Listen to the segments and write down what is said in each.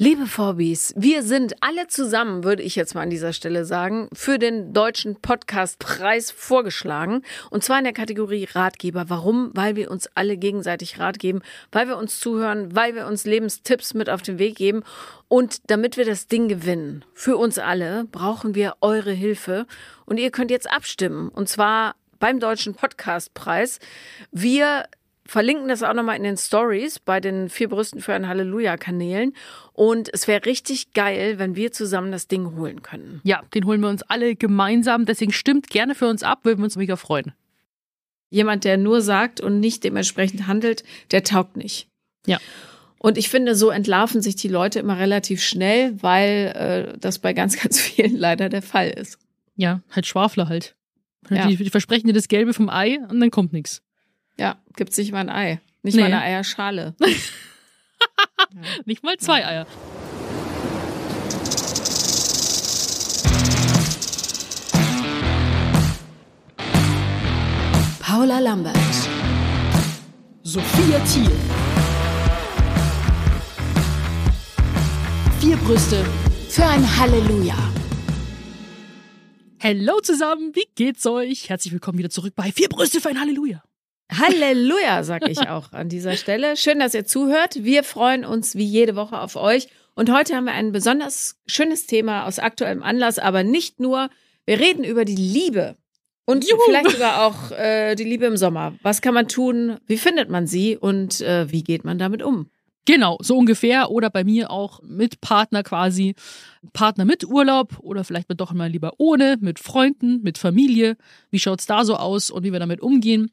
Liebe Vorbis, wir sind alle zusammen, würde ich jetzt mal an dieser Stelle sagen, für den deutschen Podcastpreis vorgeschlagen. Und zwar in der Kategorie Ratgeber. Warum? Weil wir uns alle gegenseitig Rat geben, weil wir uns zuhören, weil wir uns Lebenstipps mit auf den Weg geben. Und damit wir das Ding gewinnen, für uns alle, brauchen wir eure Hilfe. Und ihr könnt jetzt abstimmen. Und zwar beim Deutschen Podcastpreis. Wir verlinken das auch nochmal in den Stories bei den vier Brüsten für ein Halleluja-Kanälen. Und es wäre richtig geil, wenn wir zusammen das Ding holen können. Ja, den holen wir uns alle gemeinsam. Deswegen stimmt gerne für uns ab, würden wir uns mega freuen. Jemand, der nur sagt und nicht dementsprechend handelt, der taugt nicht. Ja. Und ich finde, so entlarven sich die Leute immer relativ schnell, weil äh, das bei ganz, ganz vielen leider der Fall ist. Ja, halt Schwafler halt. Ja. Die, die versprechen dir das Gelbe vom Ei und dann kommt nichts. Ja, gibt's nicht mal ein Ei. Nicht Nee. mal eine Eierschale. Nicht mal zwei Eier. Paula Lambert. Sophia Thiel. Vier Brüste für ein Halleluja. Hello zusammen, wie geht's euch? Herzlich willkommen wieder zurück bei Vier Brüste für ein Halleluja. Halleluja, sag ich auch an dieser Stelle. Schön, dass ihr zuhört. Wir freuen uns wie jede Woche auf euch. Und heute haben wir ein besonders schönes Thema aus aktuellem Anlass, aber nicht nur. Wir reden über die Liebe. Und Juhu. vielleicht sogar auch äh, die Liebe im Sommer. Was kann man tun? Wie findet man sie? Und äh, wie geht man damit um? Genau, so ungefähr. Oder bei mir auch mit Partner quasi. Partner mit Urlaub oder vielleicht doch mal lieber ohne, mit Freunden, mit Familie. Wie schaut's da so aus und wie wir damit umgehen?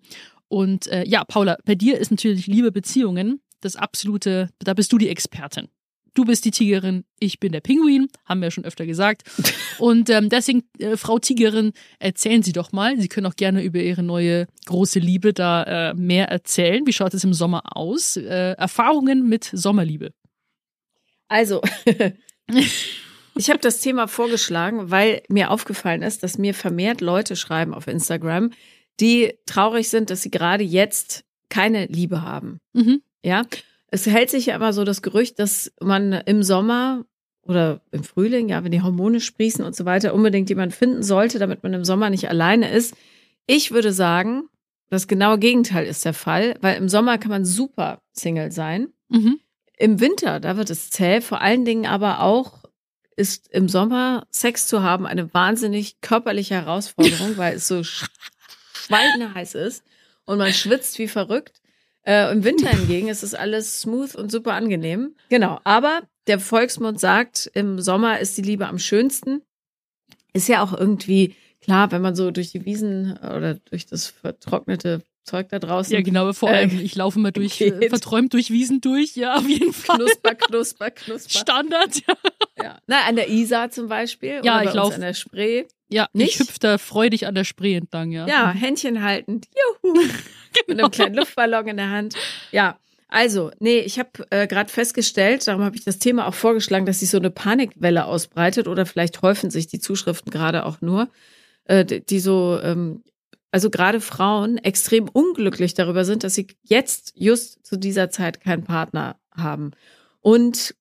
Und äh, ja, Paula, bei dir ist natürlich Liebe Beziehungen das absolute, da bist du die Expertin. Du bist die Tigerin, ich bin der Pinguin, haben wir ja schon öfter gesagt. Und ähm, deswegen, äh, Frau Tigerin, erzählen Sie doch mal. Sie können auch gerne über Ihre neue große Liebe da äh, mehr erzählen. Wie schaut es im Sommer aus? Äh, Erfahrungen mit Sommerliebe. Also, ich habe das Thema vorgeschlagen, weil mir aufgefallen ist, dass mir vermehrt Leute schreiben auf Instagram, die traurig sind, dass sie gerade jetzt keine Liebe haben. Mhm. Ja, es hält sich ja immer so das Gerücht, dass man im Sommer oder im Frühling, ja, wenn die Hormone sprießen und so weiter, unbedingt jemanden finden sollte, damit man im Sommer nicht alleine ist. Ich würde sagen, das genaue Gegenteil ist der Fall, weil im Sommer kann man super Single sein. Mhm. Im Winter, da wird es zäh. Vor allen Dingen aber auch ist im Sommer Sex zu haben eine wahnsinnig körperliche Herausforderung, weil es so schweineheiß ist und man schwitzt wie verrückt. Äh, Im Winter hingegen ist es alles smooth und super angenehm. Genau. Aber der Volksmund sagt, im Sommer ist die Liebe am schönsten. Ist ja auch irgendwie klar, wenn man so durch die Wiesen oder durch das vertrocknete Zeug da draußen Ja, genau, vor allem, Äh, ich laufe mal durch, äh, geht. verträumt durch Wiesen durch, ja, auf jeden Fall. knusper, knusper, knusper. Standard, ja. Ja. Na, an der Isar zum Beispiel. Ja, oder ich uns lauf- An der Spree. Ja, Nicht? ich hüpfe da freudig an der Spree entlang, ja. Ja, Händchen haltend. Juhu. Mit einem kleinen Luftballon in der Hand. Ja. Also, nee, ich habe äh, gerade festgestellt, darum habe ich das Thema auch vorgeschlagen, dass sich so eine Panikwelle ausbreitet oder vielleicht häufen sich die Zuschriften gerade auch nur, äh, die die so, ähm, also gerade Frauen extrem unglücklich darüber sind, dass sie jetzt just zu dieser Zeit keinen Partner haben. Und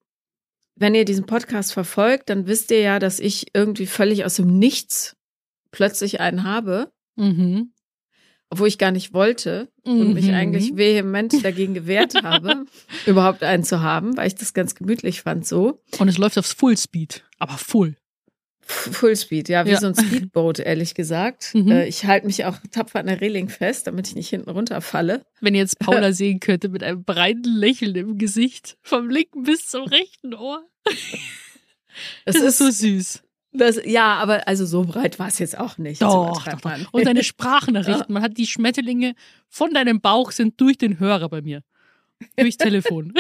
wenn ihr diesen Podcast verfolgt, dann wisst ihr ja, dass ich irgendwie völlig aus dem Nichts plötzlich einen habe, Mhm. obwohl ich gar nicht wollte und mich Mhm. eigentlich vehement dagegen gewehrt habe, überhaupt einen zu haben, weil ich das ganz gemütlich fand so. Und es läuft aufs Fullspeed, aber full. Fullspeed, ja, wie Ja. so ein Speedboat, ehrlich gesagt. Mhm. Äh, Ich halte mich auch tapfer an der Reling fest, damit ich nicht hinten runterfalle. Wenn ihr jetzt Paula sehen könnte mit einem breiten Lächeln im Gesicht, vom linken bis zum rechten Ohr. Das, Das ist so süß. das, ja, aber also so breit war es jetzt auch nicht. Doch, doch, doch. Und deine Sprachnachrichten. Man hat die Schmetterlinge von deinem Bauch sind durch den Hörer bei mir. Durchs Telefon.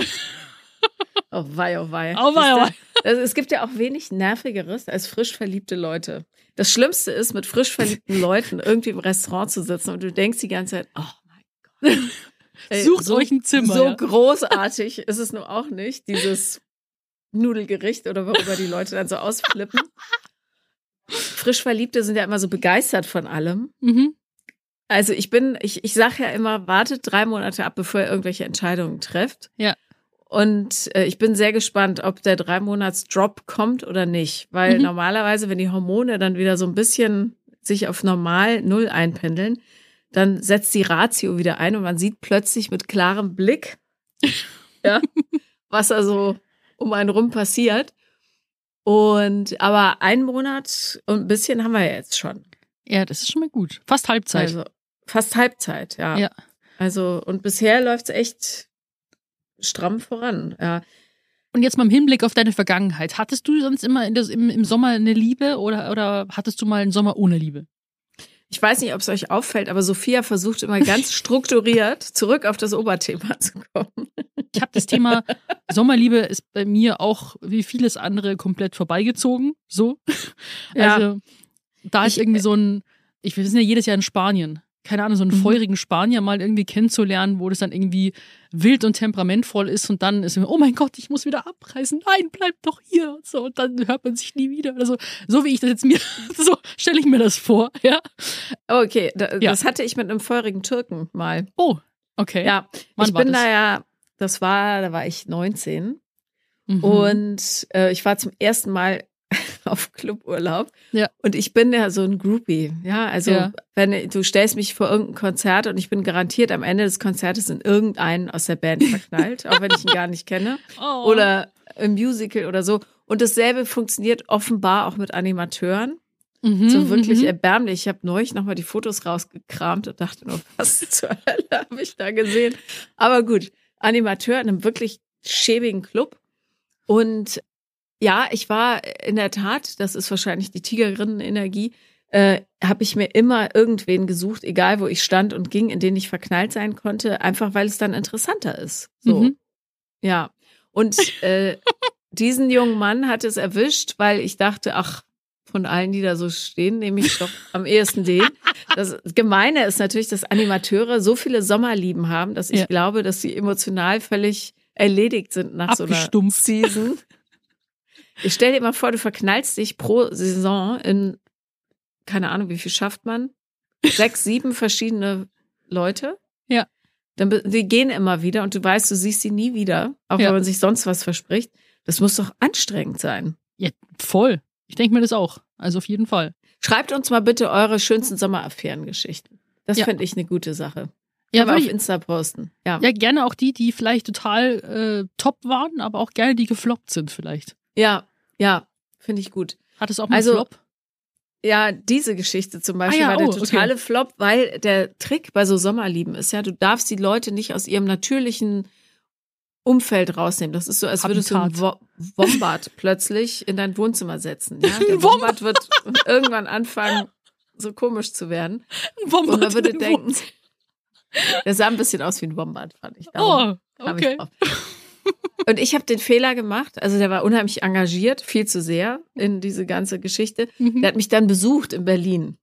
Oh wei, oh wei. Oh wei, oh du? Also, es gibt ja auch wenig Nervigeres als frisch verliebte Leute. Das Schlimmste ist, mit frisch verliebten Leuten irgendwie im Restaurant zu sitzen und du denkst die ganze Zeit, oh mein Gott. Ey, Sucht euch ein Zimmer, So ja. großartig ist es nur auch nicht, dieses Nudelgericht oder worüber die Leute dann so ausflippen. Frisch Verliebte sind ja immer so begeistert von allem. Mhm. Also ich bin, ich, ich sage ja immer, wartet drei Monate ab, bevor ihr irgendwelche Entscheidungen trefft. Ja. Und äh, ich bin sehr gespannt, ob der drei Monats Drop kommt oder nicht, weil Mhm. normalerweise, wenn die Hormone dann wieder so ein bisschen sich auf normal Null einpendeln, dann setzt die Ratio wieder ein und man sieht plötzlich mit klarem Blick, ja, was also um einen rum passiert. Und aber einen Monat und ein bisschen haben wir ja jetzt schon. Ja, das ist schon mal gut. Fast Halbzeit. Also fast Halbzeit, ja. Ja. Also und bisher läuft es echt stramm voran. Ja. Und jetzt mal im Hinblick auf deine Vergangenheit. Hattest du sonst immer in das, im, im Sommer eine Liebe oder, oder hattest du mal einen Sommer ohne Liebe? Ich weiß nicht, ob es euch auffällt, aber Sophia versucht immer ganz strukturiert zurück auf das Oberthema zu kommen. Ich habe das Thema Sommerliebe ist bei mir auch wie vieles andere komplett vorbeigezogen. So. Ja. Also da ist Ich- irgendwie so ein, ich wir sind ja jedes Jahr in Spanien. Keine Ahnung, so einen Mhm. feurigen Spanier mal irgendwie kennenzulernen, wo das dann irgendwie wild und temperamentvoll ist und dann ist mir, oh mein Gott, ich muss wieder abreisen. Nein, bleib doch hier. Und so, und dann hört man sich nie wieder. Also, so wie ich das jetzt mir, so stelle ich mir das vor, ja. Okay, da, Ja. das hatte ich mit einem feurigen Türken mal. Oh, okay. Ja, Wann ich bin das? da ja, das war, da war ich 19 Mhm. und äh, ich war zum ersten Mal auf Cluburlaub. Ja. Und ich bin ja so ein Groupie. Ja, also Ja. wenn du stellst mich vor irgendein Konzert und ich bin garantiert am Ende des Konzertes in irgendeinen aus der Band verknallt, auch wenn ich ihn gar nicht kenne. oh. Oder im Musical oder so. Und dasselbe funktioniert offenbar auch mit Animateuren. Mhm, So wirklich mhm. erbärmlich. Ich habe neulich nochmal die Fotos rausgekramt und dachte nur, was zur Hölle habe ich da gesehen? Aber gut, Animateur in einem wirklich schäbigen Club. Und ja, ich war in der Tat, das ist wahrscheinlich die Tigerinnen-Energie, äh, habe ich mir immer irgendwen gesucht, egal wo ich stand und ging, in den ich verknallt sein konnte, einfach weil es dann interessanter ist. So. Mhm. Ja. Und äh, diesen jungen Mann hat es erwischt, weil ich dachte, ach, von allen, die da so stehen, nehme ich doch am ehesten den. Das Gemeine ist natürlich, dass Animateure so viele Sommerlieben haben, dass ich Ja. glaube, dass sie emotional völlig erledigt sind nach so einer. Season. Ich stell dir mal vor, du verknallst dich pro Saison in, keine Ahnung, wie viel schafft man? Sechs, sieben verschiedene Leute. Ja. Dann, die gehen immer wieder und du weißt, du siehst sie nie wieder, auch Ja. wenn man sich sonst was verspricht. Das muss doch anstrengend sein. Ja, voll. Ich denke mir das auch. Also auf jeden Fall. Schreibt uns mal bitte eure schönsten Sommeraffären-Geschichten. Das Ja. fände ich eine gute Sache. Ja, würde auf Insta posten. Ja. ja, gerne auch die, die vielleicht total äh, top waren, aber auch gerne die gefloppt sind vielleicht. Ja, ja, finde ich gut. Hat es auch mal Also, einen Flop? Ja, diese Geschichte zum Beispiel Ah ja, war der oh, okay. totale Flop, weil der Trick bei so Sommerlieben ist ja, du darfst die Leute nicht aus ihrem natürlichen Umfeld rausnehmen. Das ist so, als würdest du einen Wo. Wombat plötzlich in dein Wohnzimmer setzen. Ja? Der Ein Wombat wird irgendwann anfangen, so komisch zu werden. Warum Und man würde denken, der sah ein bisschen aus wie ein Wombat, fand ich. Darum Oh, ich okay. drauf. Und ich habe den Fehler gemacht, also der war unheimlich engagiert, viel zu sehr in diese ganze Geschichte. Mhm. Der hat mich dann besucht in Berlin.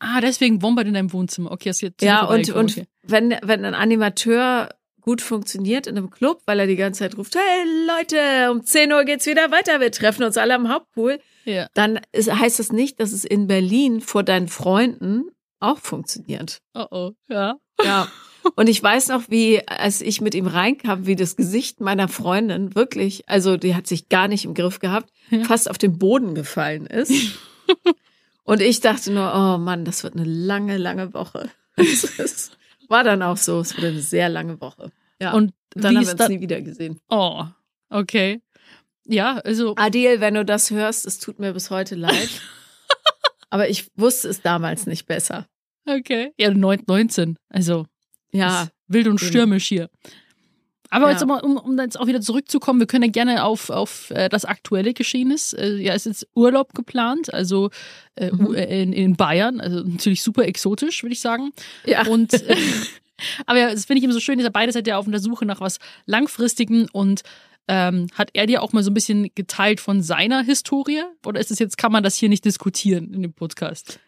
Ah, deswegen Wombat in deinem Wohnzimmer. Okay, ist jetzt Ja, und, und okay. wenn, wenn ein Animateur gut funktioniert in einem Club, weil er die ganze Zeit ruft, hey Leute, um 10 Uhr geht's wieder weiter, wir treffen uns alle am Hauptpool, Ja. dann ist, heißt das nicht, dass es in Berlin vor deinen Freunden auch funktioniert. Oh oh, ja. Ja. Und ich weiß noch, wie, als ich mit ihm reinkam, wie das Gesicht meiner Freundin wirklich, also die hat sich gar nicht im Griff gehabt, Ja. fast auf den Boden gefallen ist. Und ich dachte nur, oh Mann, das wird eine lange, lange Woche. Es war dann auch so, es wurde eine sehr lange Woche. Ja. Und dann haben wir uns nie wieder gesehen. Oh, okay. Ja, also Adil, wenn du das hörst, es tut mir bis heute leid. Aber ich wusste es damals nicht besser. okay. Ja, neun- 19. Also Ja, ist wild und stürmisch hier. Aber Ja. jetzt mal, um, um jetzt auch wieder zurückzukommen, wir können ja gerne auf, auf äh, das aktuelle Geschehnis. Äh, ja, es ist jetzt Urlaub geplant, also äh, Mhm. Äh, in, in Bayern, also natürlich super exotisch, würde ich sagen. ja. Und äh, aber ja, das finde ich immer so schön, ihr beide seid ja auf der Suche nach was Langfristigem und ähm, hat er dir auch mal so ein bisschen geteilt von seiner Historie? Oder ist es jetzt, kann man das hier nicht diskutieren in dem Podcast?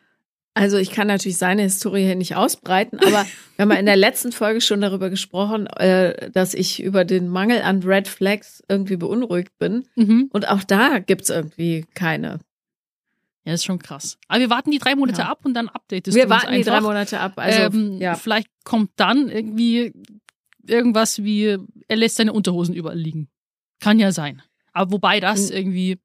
Also ich kann natürlich seine Historie hier nicht ausbreiten, aber wir haben ja in der letzten Folge schon darüber gesprochen, äh, dass ich über den Mangel an Red Flags irgendwie beunruhigt bin. Mhm. Und auch da gibt's irgendwie keine. Ja, ist schon krass. Aber wir warten die drei Monate Ja. ab und dann updatest Wir du uns warten die drei. Monate ab. Also ähm, ja. Vielleicht kommt dann irgendwie irgendwas wie, er lässt seine Unterhosen überall liegen. Kann ja sein. Aber wobei das irgendwie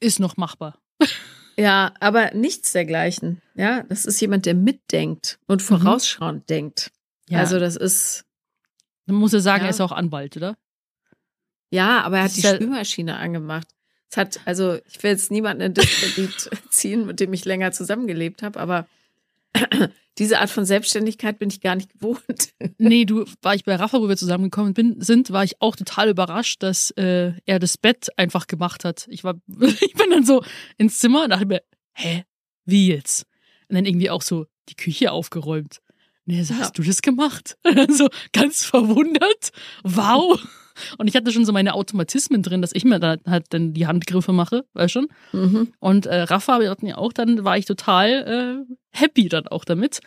ist noch machbar. Ja, aber nichts dergleichen. Ja, das ist jemand, der mitdenkt und vorausschauend denkt. Ja, Also das ist, dann muss er sagen, Ja. er ist auch Anwalt, oder? ja, aber er Das hat die ja- Spülmaschine angemacht. Es hat, also ich will jetzt niemanden in Diskredit ziehen, mit dem ich länger zusammengelebt habe, aber diese Art von Selbstständigkeit bin ich gar nicht gewohnt. Nee, du, war ich bei Rafa, wo wir zusammengekommen bin, sind, war ich auch total überrascht, dass äh, er das Bett einfach gemacht hat. Ich war, ich bin dann so ins Zimmer und dachte mir, hä, wie jetzt? Und dann irgendwie auch so die Küche aufgeräumt. Er so, Ja. hast du das gemacht? so ganz verwundert. Wow. Und ich hatte schon so meine Automatismen drin, dass ich mir dann halt dann die Handgriffe mache, weißt schon. Mhm. Und äh, Rafa, wir hatten ja auch, dann war ich total äh, happy dann auch damit.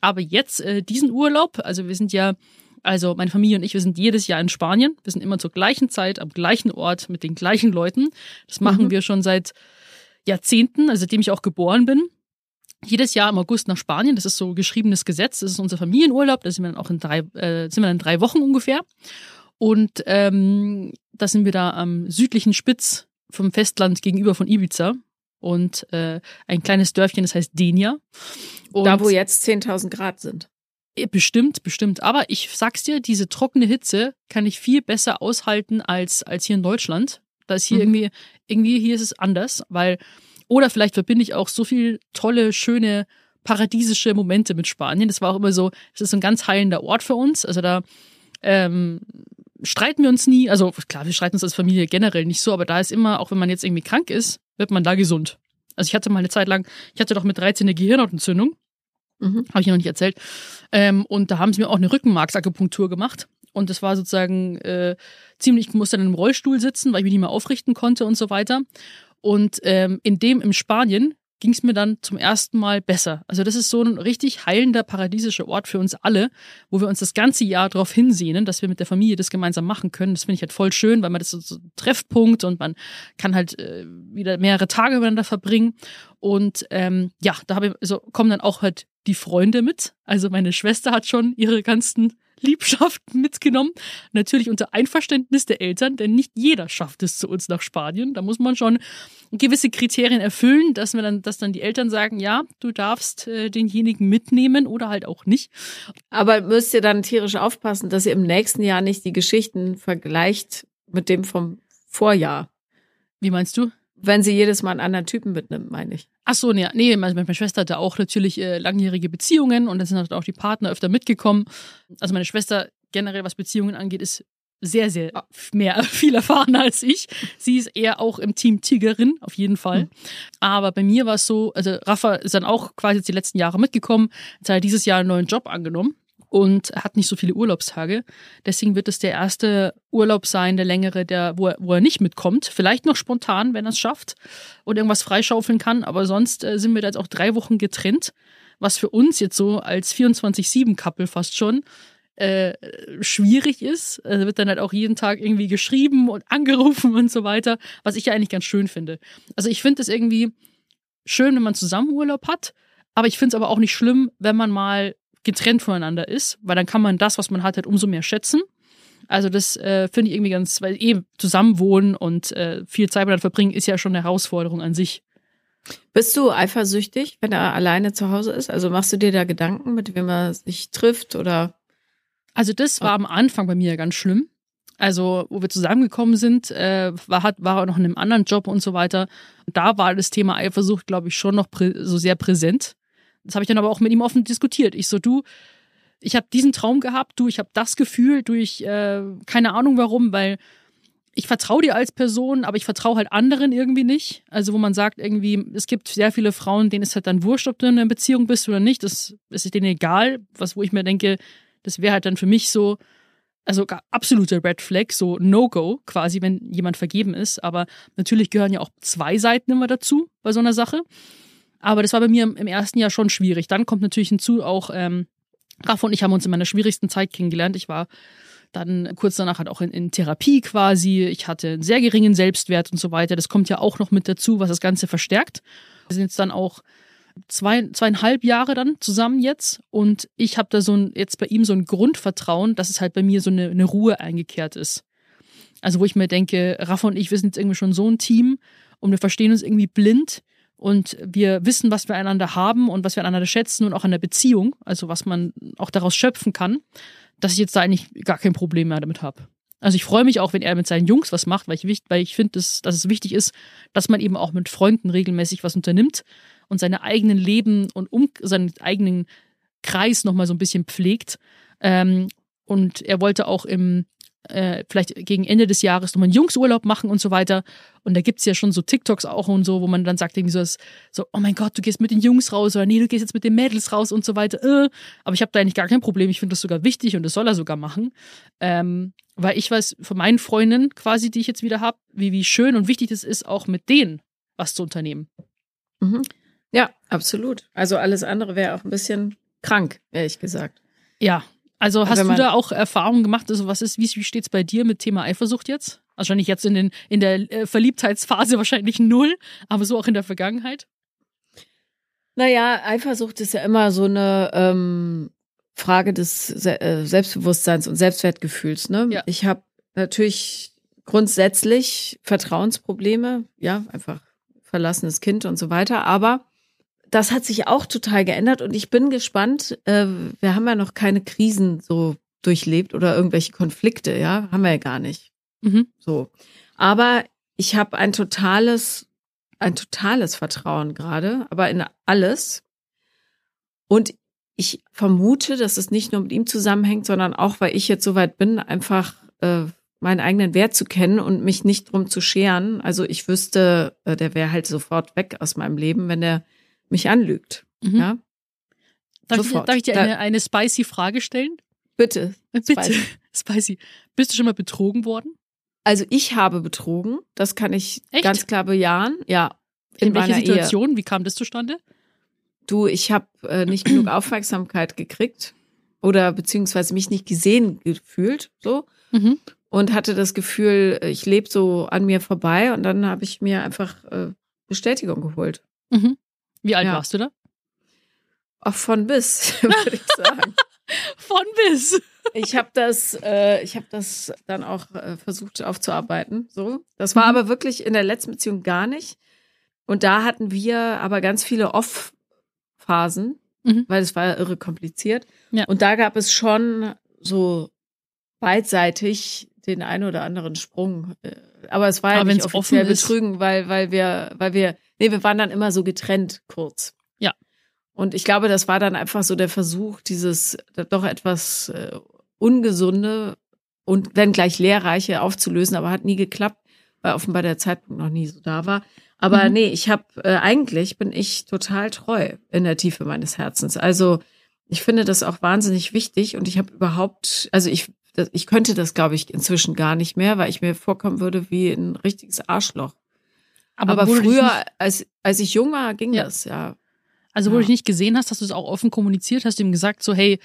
Aber jetzt äh, diesen Urlaub, also wir sind ja, also meine Familie und ich, wir sind jedes Jahr in Spanien. Wir sind immer zur gleichen Zeit am gleichen Ort mit den gleichen Leuten. Das machen Mhm. wir schon seit Jahrzehnten, also seitdem ich auch geboren bin. Jedes Jahr im August nach Spanien. Das ist so geschriebenes Gesetz. Das ist unser Familienurlaub. Da sind wir dann auch in drei, äh, sind wir dann in drei Wochen ungefähr. Und ähm, da sind wir da am südlichen Spitz vom Festland gegenüber von Ibiza und äh, ein kleines Dörfchen, das heißt Denia. Und Da, wo jetzt 10.000 Grad sind. Bestimmt, bestimmt. Aber ich sag's dir, diese trockene Hitze kann ich viel besser aushalten als, als hier in Deutschland. Da ist hier Mhm. irgendwie, irgendwie hier ist es anders, weil, oder vielleicht verbinde ich auch so viel tolle, schöne, paradiesische Momente mit Spanien. Das war auch immer so, es ist so ein ganz heilender Ort für uns. Also da ähm, streiten wir uns nie. Also klar, wir streiten uns als Familie generell nicht so, aber da ist immer, auch wenn man jetzt irgendwie krank ist, wird man da gesund. Also ich hatte mal eine Zeit lang, ich hatte doch mit 13 eine Gehirnhautentzündung. Mhm. Habe ich noch nicht erzählt. Ähm, und da haben sie mir auch eine Rückenmarksakupunktur gemacht. Und das war sozusagen äh, ziemlich, ich musste dann im Rollstuhl sitzen, weil ich mich nicht mehr aufrichten konnte und so weiter. Und ähm, in dem im Spanien ging es mir dann zum ersten Mal besser. Also das ist so ein richtig heilender, paradiesischer Ort für uns alle, wo wir uns das ganze Jahr darauf hinsehnen, dass wir mit der Familie das gemeinsam machen können. Das finde ich halt voll schön, weil man das ist so ein Treffpunkt und man kann halt äh, wieder mehrere Tage miteinander verbringen. Und ähm, ja, da habe ich, also kommen dann auch halt die Freunde mit. Also meine Schwester hat schon ihre ganzen Liebschaften mitgenommen. Natürlich unter Einverständnis der Eltern, denn nicht jeder schafft es zu uns nach Spanien. Da muss man schon gewisse Kriterien erfüllen, dass wir dann, dass dann die Eltern sagen, ja, du darfst äh, denjenigen mitnehmen oder halt auch nicht. Aber müsst ihr dann tierisch aufpassen, dass ihr im nächsten Jahr nicht die Geschichten vergleicht mit dem vom Vorjahr. Wie meinst du? Wenn sie jedes Mal einen anderen Typen mitnimmt, meine ich. Ach so, nee, nee, meine, meine Schwester hatte auch natürlich äh, langjährige Beziehungen und da sind halt auch die Partner öfter mitgekommen. Also meine Schwester generell, was Beziehungen angeht, ist sehr, sehr mehr viel erfahrener als ich. Sie ist eher auch im Team Tigerin, auf jeden Fall. Aber bei mir war es so, also Rafa ist dann auch quasi jetzt die letzten Jahre mitgekommen, jetzt hat er dieses Jahr einen neuen Job angenommen und hat nicht so viele Urlaubstage. Deswegen wird es der erste Urlaub sein, der längere, der, wo er, wo er nicht mitkommt. Vielleicht noch spontan, wenn er es schafft und irgendwas freischaufeln kann. Aber sonst äh, sind wir da jetzt auch drei Wochen getrennt, was für uns jetzt so als 24-7-Couple fast schon äh, schwierig ist. Also wird dann halt auch jeden Tag irgendwie geschrieben und angerufen und so weiter, was ich ja eigentlich ganz schön finde. Also ich finde es irgendwie schön, wenn man zusammen Urlaub hat, aber ich finde es aber auch nicht schlimm, wenn man mal getrennt voneinander ist, weil dann kann man das, was man hat, halt umso mehr schätzen. Also das äh, finde ich irgendwie ganz, weil eben zusammenwohnen und äh, viel Zeit miteinander verbringen ist ja schon eine Herausforderung an sich. Bist du eifersüchtig, wenn er alleine zu Hause ist? Also machst du dir da Gedanken, mit wem er sich trifft oder? Also das war am Anfang bei mir ganz schlimm. Also, wo wir zusammengekommen sind, äh, war, hat, war er noch in einem anderen Job und so weiter. Da war das Thema Eifersucht, glaube ich, schon noch so sehr präsent. Das habe ich dann aber auch mit ihm offen diskutiert. Ich so, du, ich habe diesen Traum gehabt, du, ich habe das Gefühl, du, ich, äh, keine Ahnung warum, weil ich vertraue dir als Person, aber ich vertraue halt anderen irgendwie nicht. Also wo man sagt irgendwie, es gibt sehr viele Frauen, denen ist halt dann wurscht, ob du in einer Beziehung bist oder nicht. Das ist denen egal. Was, wo ich mir denke, das wäre halt dann für mich so, also gar absolute Red Flag, so No-Go quasi, wenn jemand vergeben ist. Aber natürlich gehören ja auch zwei Seiten immer dazu bei so einer Sache. Aber das war bei mir im, ersten Jahr schon schwierig. Dann kommt natürlich hinzu auch, ähm, Rafa und ich haben uns in meiner schwierigsten Zeit kennengelernt. Ich war dann kurz danach halt auch in, in Therapie quasi. Ich hatte einen sehr geringen Selbstwert und so weiter. Das kommt ja auch noch mit dazu, was das Ganze verstärkt. Wir sind jetzt dann auch zwei, zweieinhalb Jahre dann zusammen jetzt und ich habe da so ein, jetzt bei ihm so ein Grundvertrauen, dass es halt bei mir so eine, eine Ruhe eingekehrt ist. Also wo ich mir denke, Rafa und ich, wir sind jetzt irgendwie schon so ein Team und wir verstehen uns irgendwie blind und wir wissen, was wir einander haben und was wir einander schätzen und auch an der Beziehung, also was man auch daraus schöpfen kann, dass ich jetzt da eigentlich gar kein Problem mehr damit habe. Also ich freue mich auch, wenn er mit seinen Jungs was macht, weil ich, weil ich finde, dass, dass es wichtig ist, dass man eben auch mit Freunden regelmäßig was unternimmt und seine eigenen Leben und um, seinen eigenen Kreis nochmal so ein bisschen pflegt. Ähm, und er wollte auch im äh, vielleicht gegen Ende des Jahres nochmal einen Jungsurlaub machen und so weiter. Und da gibt's ja schon so TikToks auch und so, wo man dann sagt irgendwie so, so, oh mein Gott, du gehst mit den Jungs raus oder nee, du gehst jetzt mit den Mädels raus und so weiter. Äh. Aber ich habe da eigentlich gar kein Problem. Ich finde das sogar wichtig und das soll er sogar machen. Ähm, weil ich weiß von meinen Freundinnen quasi, die ich jetzt wieder habe, wie, wie schön und wichtig es ist, auch mit denen was zu unternehmen. Mhm. Ja, absolut. Also alles andere wäre auch ein bisschen krank, ehrlich gesagt. Ja, also hast du da auch Erfahrungen gemacht? Also was ist, wie, wie steht es bei dir mit Thema Eifersucht jetzt? Wahrscheinlich jetzt in, den, in der äh, Verliebtheitsphase wahrscheinlich null, aber so auch in der Vergangenheit? Naja, Eifersucht ist ja immer so eine ähm, Frage des Se äh, Selbstbewusstseins und Selbstwertgefühls. Ne? Ja. Ich habe natürlich grundsätzlich Vertrauensprobleme, ja, einfach verlassenes Kind und so weiter, aber das hat sich auch total geändert und ich bin gespannt. Äh, wir haben ja noch keine Krisen so durchlebt oder irgendwelche Konflikte, ja, haben wir ja gar nicht. Mhm. So. Aber ich habe ein totales, ein totales Vertrauen gerade, aber in alles. Und ich vermute, dass es nicht nur mit ihm zusammenhängt, sondern auch, weil ich jetzt so weit bin, einfach äh, meinen eigenen Wert zu kennen und mich nicht drum zu scheren. Also ich wüsste, äh, der wäre halt sofort weg aus meinem Leben, wenn der mich anlügt. Mhm. Ja? Darf, ich, darf ich, dir eine, eine spicy Frage stellen? Bitte. Bitte. Spicy. spicy. Bist du schon mal betrogen worden? Also ich habe betrogen, das kann ich Echt? ganz klar bejahen. Ja. In, in welcher Situation? Ehe. Wie kam das zustande? Du, ich habe äh, nicht genug Aufmerksamkeit gekriegt oder beziehungsweise mich nicht gesehen gefühlt, so. Mhm. Und hatte das Gefühl, ich lebe so an mir vorbei und dann habe ich mir einfach äh, Bestätigung geholt. Mhm. Wie alt ja. warst du da? Ach, von bis, würde ich sagen. von bis. Ich habe das, äh, ich habe das dann auch äh, versucht aufzuarbeiten. So, das war mhm. aber wirklich in der letzten Beziehung gar nicht. Und da hatten wir aber ganz viele Off-Phasen, mhm. weil es war irre kompliziert. Ja. Und da gab es schon so beidseitig den einen oder anderen Sprung. Äh, aber es war aber ja nicht offiziell betrügen, weil, weil wir, weil wir Nee, wir waren dann immer so getrennt kurz. Ja. Und ich glaube, das war dann einfach so der Versuch, dieses doch etwas äh, ungesunde und wenn gleich lehrreiche aufzulösen, aber hat nie geklappt, weil offenbar der Zeitpunkt noch nie so da war. Aber mhm. nee, ich habe äh, eigentlich bin ich total treu in der Tiefe meines Herzens. Also ich finde das auch wahnsinnig wichtig und ich habe überhaupt, also ich ich könnte das glaube ich inzwischen gar nicht mehr, weil ich mir vorkommen würde wie ein richtiges Arschloch. Aber, aber früher, als, als ich jung war, ging ja. das, ja. Also, wo ja. du dich nicht gesehen hast, hast du es auch offen kommuniziert, hast du ihm gesagt, so, hey,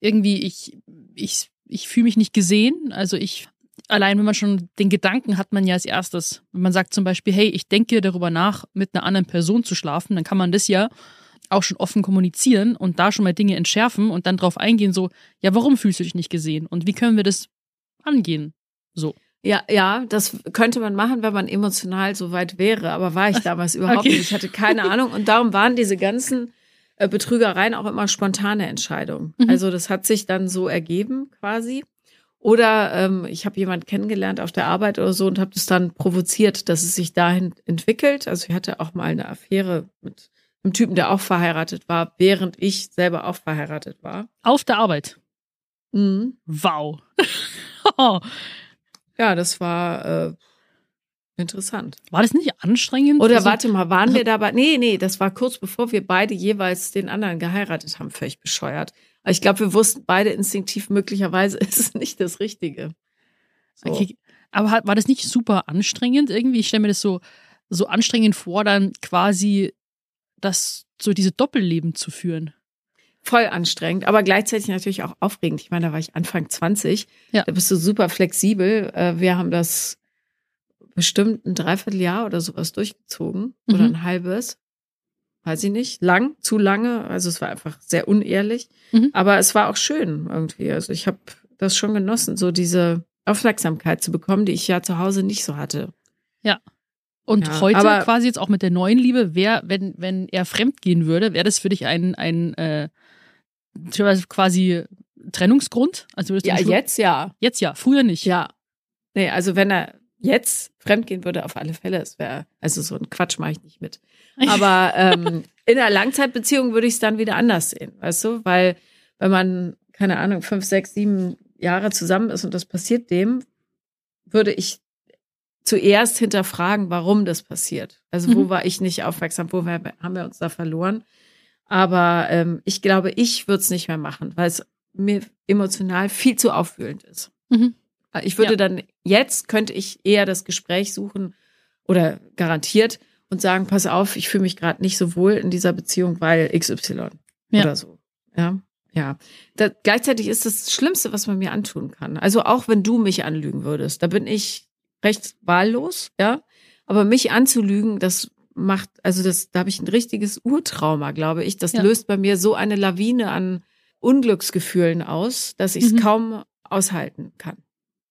irgendwie, ich, ich, ich fühle mich nicht gesehen. Also ich, allein wenn man schon den Gedanken hat man ja als erstes, wenn man sagt zum Beispiel, hey, ich denke darüber nach, mit einer anderen Person zu schlafen, dann kann man das ja auch schon offen kommunizieren und da schon mal Dinge entschärfen und dann drauf eingehen, so, ja, warum fühlst du dich nicht gesehen? Und wie können wir das angehen? So. Ja, ja, das könnte man machen, wenn man emotional so weit wäre, aber war ich damals überhaupt okay. nicht. Ich hatte keine Ahnung und darum waren diese ganzen äh, Betrügereien auch immer spontane Entscheidungen. Mhm. Also das hat sich dann so ergeben quasi. Oder ähm, ich habe jemand kennengelernt auf der Arbeit oder so und habe das dann provoziert, dass es sich dahin entwickelt. Also ich hatte auch mal eine Affäre mit einem Typen, der auch verheiratet war, während ich selber auch verheiratet war. Auf der Arbeit. Mhm. Wow. Ja, das war äh, interessant. War das nicht anstrengend? Oder also, warte mal, waren wir dabei? Nee, nee, das war kurz bevor wir beide jeweils den anderen geheiratet haben, völlig bescheuert. Aber ich glaube, wir wussten beide instinktiv, möglicherweise ist es nicht das Richtige. So. Okay. Aber war das nicht super anstrengend irgendwie? Ich stelle mir das so, so anstrengend vor, dann quasi das, so diese Doppelleben zu führen voll anstrengend, aber gleichzeitig natürlich auch aufregend. Ich meine, da war ich Anfang 20. Ja. Da bist du super flexibel. Äh, wir haben das bestimmt ein Dreivierteljahr oder sowas durchgezogen mhm. oder ein halbes. weiß ich nicht, lang, zu lange. Also es war einfach sehr unehrlich. Mhm. Aber es war auch schön irgendwie. Also ich habe das schon genossen, so diese Aufmerksamkeit zu bekommen, die ich ja zu Hause nicht so hatte. Und Ja, heute quasi jetzt auch mit der neuen Liebe, wer, wenn, wenn er fremd gehen würde, wäre das für dich ein, ein äh, quasi Trennungsgrund? Also würdest du Ja, jetzt ja. Jetzt ja, früher nicht. Ja. Nee, also wenn er jetzt fremdgehen würde, auf alle Fälle, es wäre, also so ein Quatsch mache ich nicht mit. Aber ähm, in einer Langzeitbeziehung würde ich es dann wieder anders sehen, weißt du? Weil wenn man, keine Ahnung, fünf, sechs, sieben Jahre zusammen ist und das passiert dem, würde ich zuerst hinterfragen, warum das passiert. Also wo Mhm. war ich nicht aufmerksam, wo haben wir uns da verloren. Aber ähm, ich glaube, ich würde es nicht mehr machen, weil es mir emotional viel zu aufwühlend ist. Mhm. Ich würde Ja. dann, jetzt könnte ich eher das Gespräch suchen oder garantiert und sagen, pass auf, ich fühle mich gerade nicht so wohl in dieser Beziehung, weil XY Ja. oder so. Ja, ja. Da, gleichzeitig ist das, das Schlimmste, was man mir antun kann. Also auch wenn du mich anlügen würdest, da bin ich recht wahllos, ja. Aber mich anzulügen, das macht, also das, da habe ich ein richtiges Urtrauma, glaube ich. Das Ja. löst bei mir so eine Lawine an Unglücksgefühlen aus, dass ich es Mhm. kaum aushalten kann.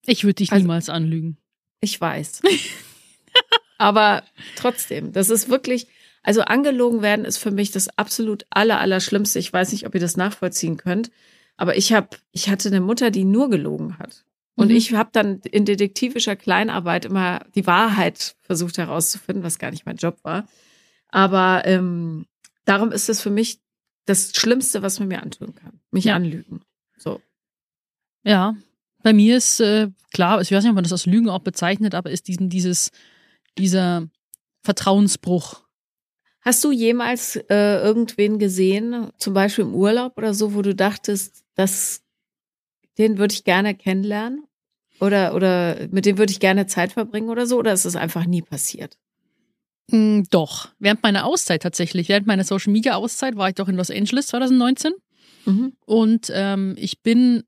Ich würde dich Also- niemals anlügen. Ich weiß. Aber trotzdem, das ist wirklich, also angelogen werden ist für mich das absolut aller, aller Schlimmste. Ich weiß nicht, ob ihr das nachvollziehen könnt, aber ich habe, ich hatte eine Mutter, die nur gelogen hat. Und Mhm. ich habe dann in detektivischer Kleinarbeit immer die Wahrheit versucht herauszufinden, was gar nicht mein Job war. Aber ähm, darum ist es für mich das Schlimmste, was man mir antun kann. Mich Ja. anlügen. So. Ja, bei mir ist äh, klar, ich weiß nicht, ob man das als Lügen auch bezeichnet, aber ist diesen, dieses, dieser Vertrauensbruch. Hast du jemals äh, irgendwen gesehen, zum Beispiel im Urlaub oder so, wo du dachtest, dass den würde ich gerne kennenlernen? Oder, oder mit dem würde ich gerne Zeit verbringen oder so? Oder ist es einfach nie passiert? Mm, doch, während meiner Auszeit tatsächlich, während meiner Social Media Auszeit war ich doch in Los Angeles 2019 Mhm. und ähm, ich bin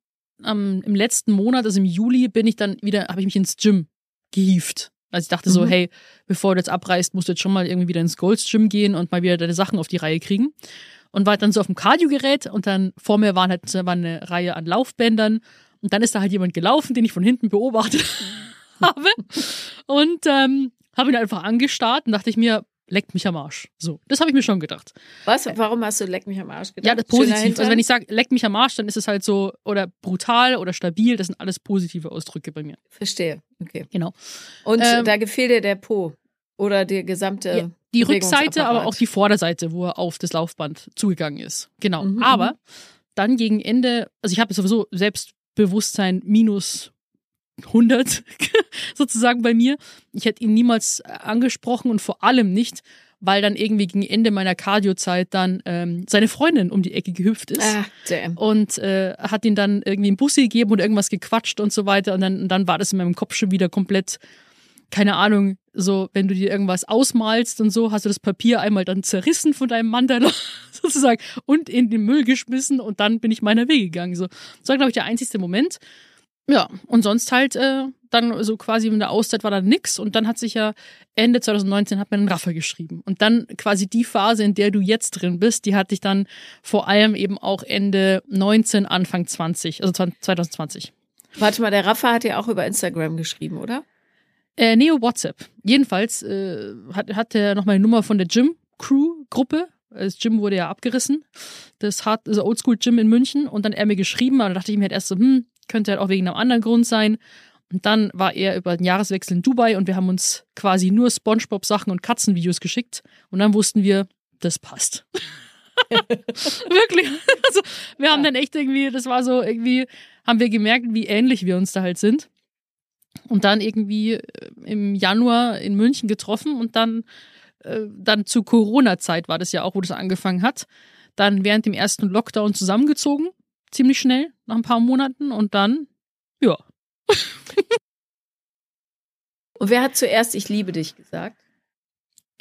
ähm, im letzten Monat, also im Juli, bin ich dann wieder, habe ich mich ins Gym gehievt. Also ich dachte so, Mhm. hey, bevor du jetzt abreist, musst du jetzt schon mal irgendwie wieder ins Gold's Gym gehen und mal wieder deine Sachen auf die Reihe kriegen. Und war dann so auf dem Cardio-Gerät und dann vor mir waren halt war eine Reihe an Laufbändern und dann ist da halt jemand gelaufen, den ich von hinten beobachtet habe und ähm, habe ihn einfach angestarrt und dachte ich mir, leckt mich am Arsch. So, das habe ich mir schon gedacht. Was? Warum hast du Leck mich am Arsch gedacht? Ja, das Schöner positiv. Also wenn ich sage, leck mich am Arsch, dann ist es halt so, oder brutal oder stabil, das sind alles positive Ausdrücke bei mir. Verstehe. Okay. Genau. Und Ähm, da gefiel dir der Po oder der gesamte. Ja, Die Rückseite, aber auch die Vorderseite, wo er auf das Laufband zugegangen ist. Genau. Mhm, aber dann gegen Ende, also ich habe sowieso Selbstbewusstsein minus 100 sozusagen bei mir. Ich hätte ihn niemals angesprochen und vor allem nicht, weil dann irgendwie gegen Ende meiner Cardio-Zeit dann ähm, seine Freundin um die Ecke gehüpft ist. Ah, damn. und äh, hat ihn dann irgendwie einen Bussi gegeben und irgendwas gequatscht und so weiter. Und dann, und dann war das in meinem Kopf schon wieder komplett, keine Ahnung, so, wenn du dir irgendwas ausmalst und so, hast du das Papier einmal dann zerrissen von deinem Mandala sozusagen und in den Müll geschmissen und dann bin ich meiner Wege gegangen. So, das war, glaube ich, der einzigste Moment. Ja, und sonst halt äh, dann so quasi in der Auszeit war dann nix und dann hat sich ja Ende 2019 hat mir einen Raffer geschrieben und dann quasi die Phase, in der du jetzt drin bist, die hatte ich dann vor allem eben auch Ende 19, Anfang 20, also 2020. Warte mal, der Rafa hat ja auch über Instagram geschrieben, oder? Äh, Neo WhatsApp. Jedenfalls äh, hat, hat er noch meine Nummer von der Gym Crew Gruppe. Das Gym wurde ja abgerissen. Das hat also Oldschool Gym in München und dann er mir geschrieben, aber da dachte ich mir halt erst so, hm, könnte halt auch wegen einem anderen Grund sein. Und dann war er über den Jahreswechsel in Dubai und wir haben uns quasi nur Spongebob-Sachen und Katzenvideos geschickt. Und dann wussten wir, das passt. Wirklich. Also, wir haben dann echt irgendwie, das war so irgendwie, haben wir gemerkt, wie ähnlich wir uns da halt sind. Und dann irgendwie äh, im Januar in München getroffen und dann, äh, dann zu Corona-Zeit war das ja auch, wo das angefangen hat. Dann während dem ersten Lockdown zusammengezogen, ziemlich schnell, nach ein paar Monaten und dann, ja, Und wer hat zuerst Ich liebe dich gesagt?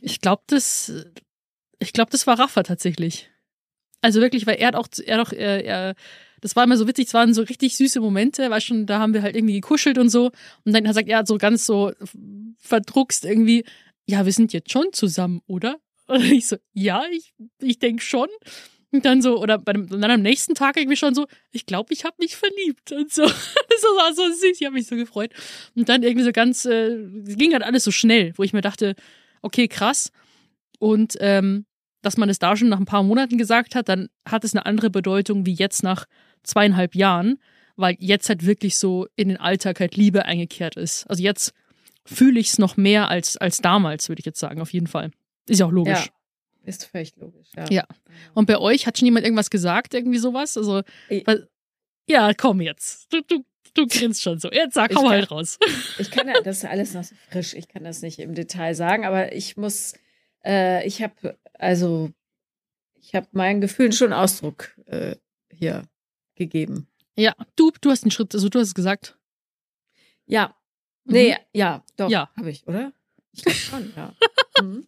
Ich glaube, das, ich glaube, das war Rafa tatsächlich. Also wirklich, weil er hat auch, er hat auch, er, er, das war immer so witzig, es waren so richtig süße Momente, weil schon, da haben wir halt irgendwie gekuschelt und so. Und dann sagt er so ganz so verdruckst irgendwie, ja, wir sind jetzt schon zusammen, oder? Und ich so, ja, ich, ich denke schon. Und dann so, oder bei dem, dann am nächsten Tag irgendwie schon so, ich glaube, ich habe mich verliebt und so. Das war so süß, ich habe mich so gefreut. Und dann irgendwie so ganz, äh, es ging halt alles so schnell, wo ich mir dachte, okay, krass. Und ähm, dass man es da schon nach ein paar Monaten gesagt hat, dann hat es eine andere Bedeutung wie jetzt nach zweieinhalb Jahren, weil jetzt halt wirklich so in den Alltag halt Liebe eingekehrt ist. Also jetzt fühle ich es noch mehr als, als damals, würde ich jetzt sagen, auf jeden Fall. Ist ja auch logisch. Ja, ist völlig logisch. Ja. Ja. Und bei euch hat schon jemand irgendwas gesagt, irgendwie sowas? Also, weil, ja, komm jetzt. Du, du, du grinst schon so. Jetzt sag, hau kann- halt raus. Ich kann ja, das ist alles noch so frisch. Ich kann das nicht im Detail sagen, aber ich muss, äh, ich habe, also, ich habe meinen Gefühlen schon Ausdruck äh, hier gegeben. Ja, du, du hast einen Schritt, also du hast es gesagt. Ja, Mhm. nee, ja, doch, Ja. habe ich, oder? Ich glaube schon, ja. mhm.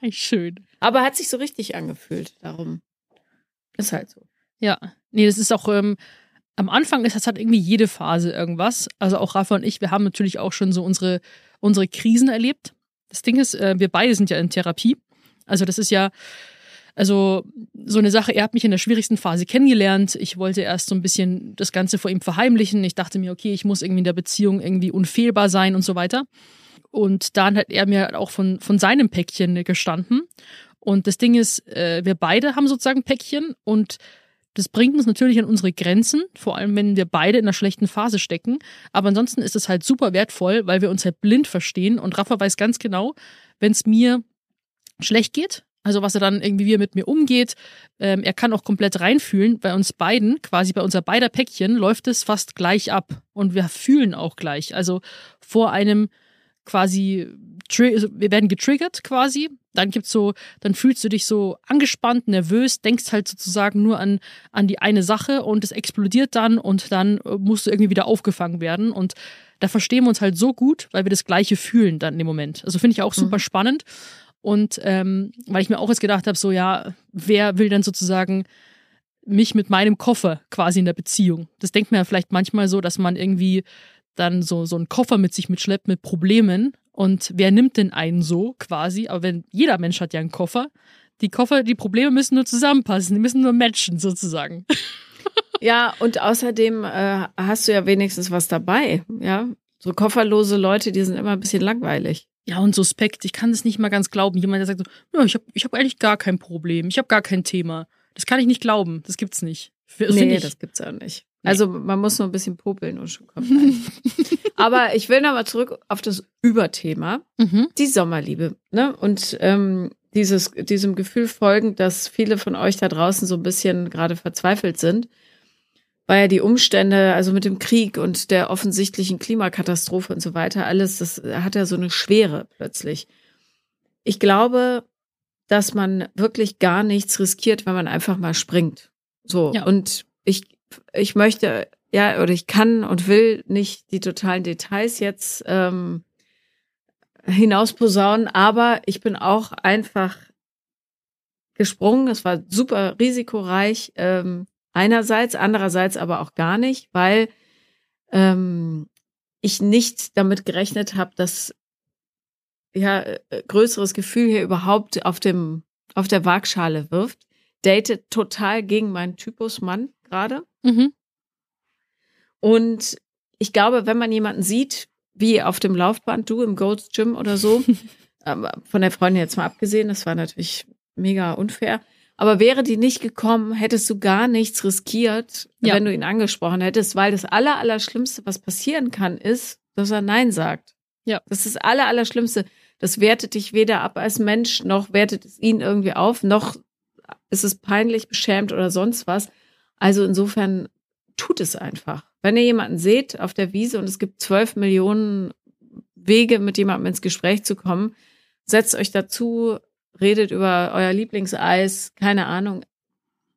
Echt schön. Aber hat sich so richtig angefühlt, darum. Ist halt so. Ja, nee, das ist auch ähm, am Anfang ist das hat irgendwie jede Phase irgendwas. Also auch Rafa und ich, wir haben natürlich auch schon so unsere unsere Krisen erlebt. Das Ding ist, äh, wir beide sind ja in Therapie. Also das ist ja also so eine Sache, er hat mich in der schwierigsten Phase kennengelernt. Ich wollte erst so ein bisschen das Ganze vor ihm verheimlichen. Ich dachte mir, okay, ich muss irgendwie in der Beziehung irgendwie unfehlbar sein und so weiter. Und dann hat er mir auch von, von seinem Päckchen gestanden. Und das Ding ist, äh, wir beide haben sozusagen Päckchen und das bringt uns natürlich an unsere Grenzen, vor allem wenn wir beide in einer schlechten Phase stecken. Aber ansonsten ist es halt super wertvoll, weil wir uns halt blind verstehen. Und Rafa weiß ganz genau, wenn es mir schlecht geht, also was er dann irgendwie wie er mit mir umgeht, ähm, er kann auch komplett reinfühlen. Bei uns beiden, quasi bei unser beider Päckchen, läuft es fast gleich ab. Und wir fühlen auch gleich. Also vor einem quasi, also wir werden getriggert quasi. Dann gibt's so, dann fühlst du dich so angespannt, nervös, denkst halt sozusagen nur an, an die eine Sache und es explodiert dann und dann äh, musst du irgendwie wieder aufgefangen werden. Und da verstehen wir uns halt so gut, weil wir das Gleiche fühlen dann dem Moment. Also finde ich auch super spannend. Und ähm, weil ich mir auch jetzt gedacht habe, so ja, wer will dann sozusagen mich mit meinem Koffer quasi in der Beziehung? Das denkt man ja vielleicht manchmal so, dass man irgendwie dann so, so einen Koffer mit sich mitschleppt mit Problemen. Und wer nimmt denn einen so quasi? Aber wenn jeder Mensch hat ja einen Koffer, die Koffer, die Probleme müssen nur zusammenpassen, die müssen nur matchen sozusagen. Ja, und außerdem äh, hast du ja wenigstens was dabei, ja. So kofferlose Leute, die sind immer ein bisschen langweilig. Ja, und suspekt, ich kann das nicht mal ganz glauben. Jemand, der sagt so, ja, ich habe ich hab eigentlich gar kein Problem, ich habe gar kein Thema. Das kann ich nicht glauben, das gibt's nicht. F- nee, das gibt's auch nicht. Also man muss nur ein bisschen popeln und schon kommt ein. Aber ich will nochmal zurück auf das Überthema, mhm. die Sommerliebe. Ne? Und ähm, dieses, diesem Gefühl folgend, dass viele von euch da draußen so ein bisschen gerade verzweifelt sind, weil ja die Umstände, also mit dem Krieg und der offensichtlichen Klimakatastrophe und so weiter, alles, das hat ja so eine Schwere plötzlich. Ich glaube, dass man wirklich gar nichts riskiert, wenn man einfach mal springt. So. Ja. Und ich, ich möchte, ja, oder ich kann und will nicht die totalen Details jetzt ähm, hinausposaunen, aber ich bin auch einfach gesprungen. Es war super risikoreich. Ähm, einerseits, andererseits aber auch gar nicht, weil ähm, ich nicht damit gerechnet habe, dass ja äh, größeres Gefühl hier überhaupt auf dem auf der Waagschale wirft. Date total gegen meinen Typus Mann gerade. Mhm. Und ich glaube, wenn man jemanden sieht, wie auf dem Laufband, du im Gold's Gym oder so, von der Freundin jetzt mal abgesehen, das war natürlich mega unfair. Aber wäre die nicht gekommen, hättest du gar nichts riskiert, Ja. wenn du ihn angesprochen hättest, weil das aller, Allerschlimmste, was passieren kann, ist, dass er Nein sagt. Ja. Das ist das aller, Allerschlimmste. Das wertet dich weder ab als Mensch, noch wertet es ihn irgendwie auf, noch ist es peinlich, beschämt oder sonst was. Also insofern tut es einfach. Wenn ihr jemanden seht auf der Wiese und es gibt zwölf Millionen Wege, mit jemandem ins Gespräch zu kommen, setzt euch dazu, redet über euer Lieblingseis, keine Ahnung.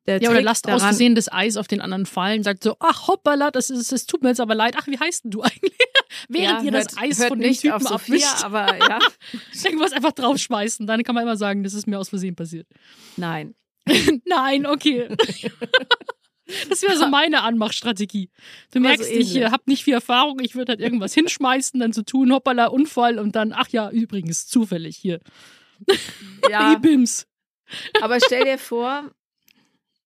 Der Ja, oder lasst daran- ausgesehen das Eis auf den anderen fallen, sagt so, ach hoppala, das ist, das tut mir jetzt aber leid. Ach, wie heißt denn du eigentlich? Während Ja, ihr das hört- Eis hört von dem nicht Typen auf Sophia, abwischt, aber ja, irgendwas einfach draufschmeißen. Dann kann man immer sagen, das ist mir aus Versehen passiert. nein. Nein, okay. Das wäre so meine Anmachstrategie. Du Aber so merkst, ich habe nicht viel Erfahrung, ich würde halt irgendwas hinschmeißen, dann zu tun, hoppala, Unfall und dann, ach ja, übrigens, zufällig hier. Ja, Ibims. aber stell dir vor,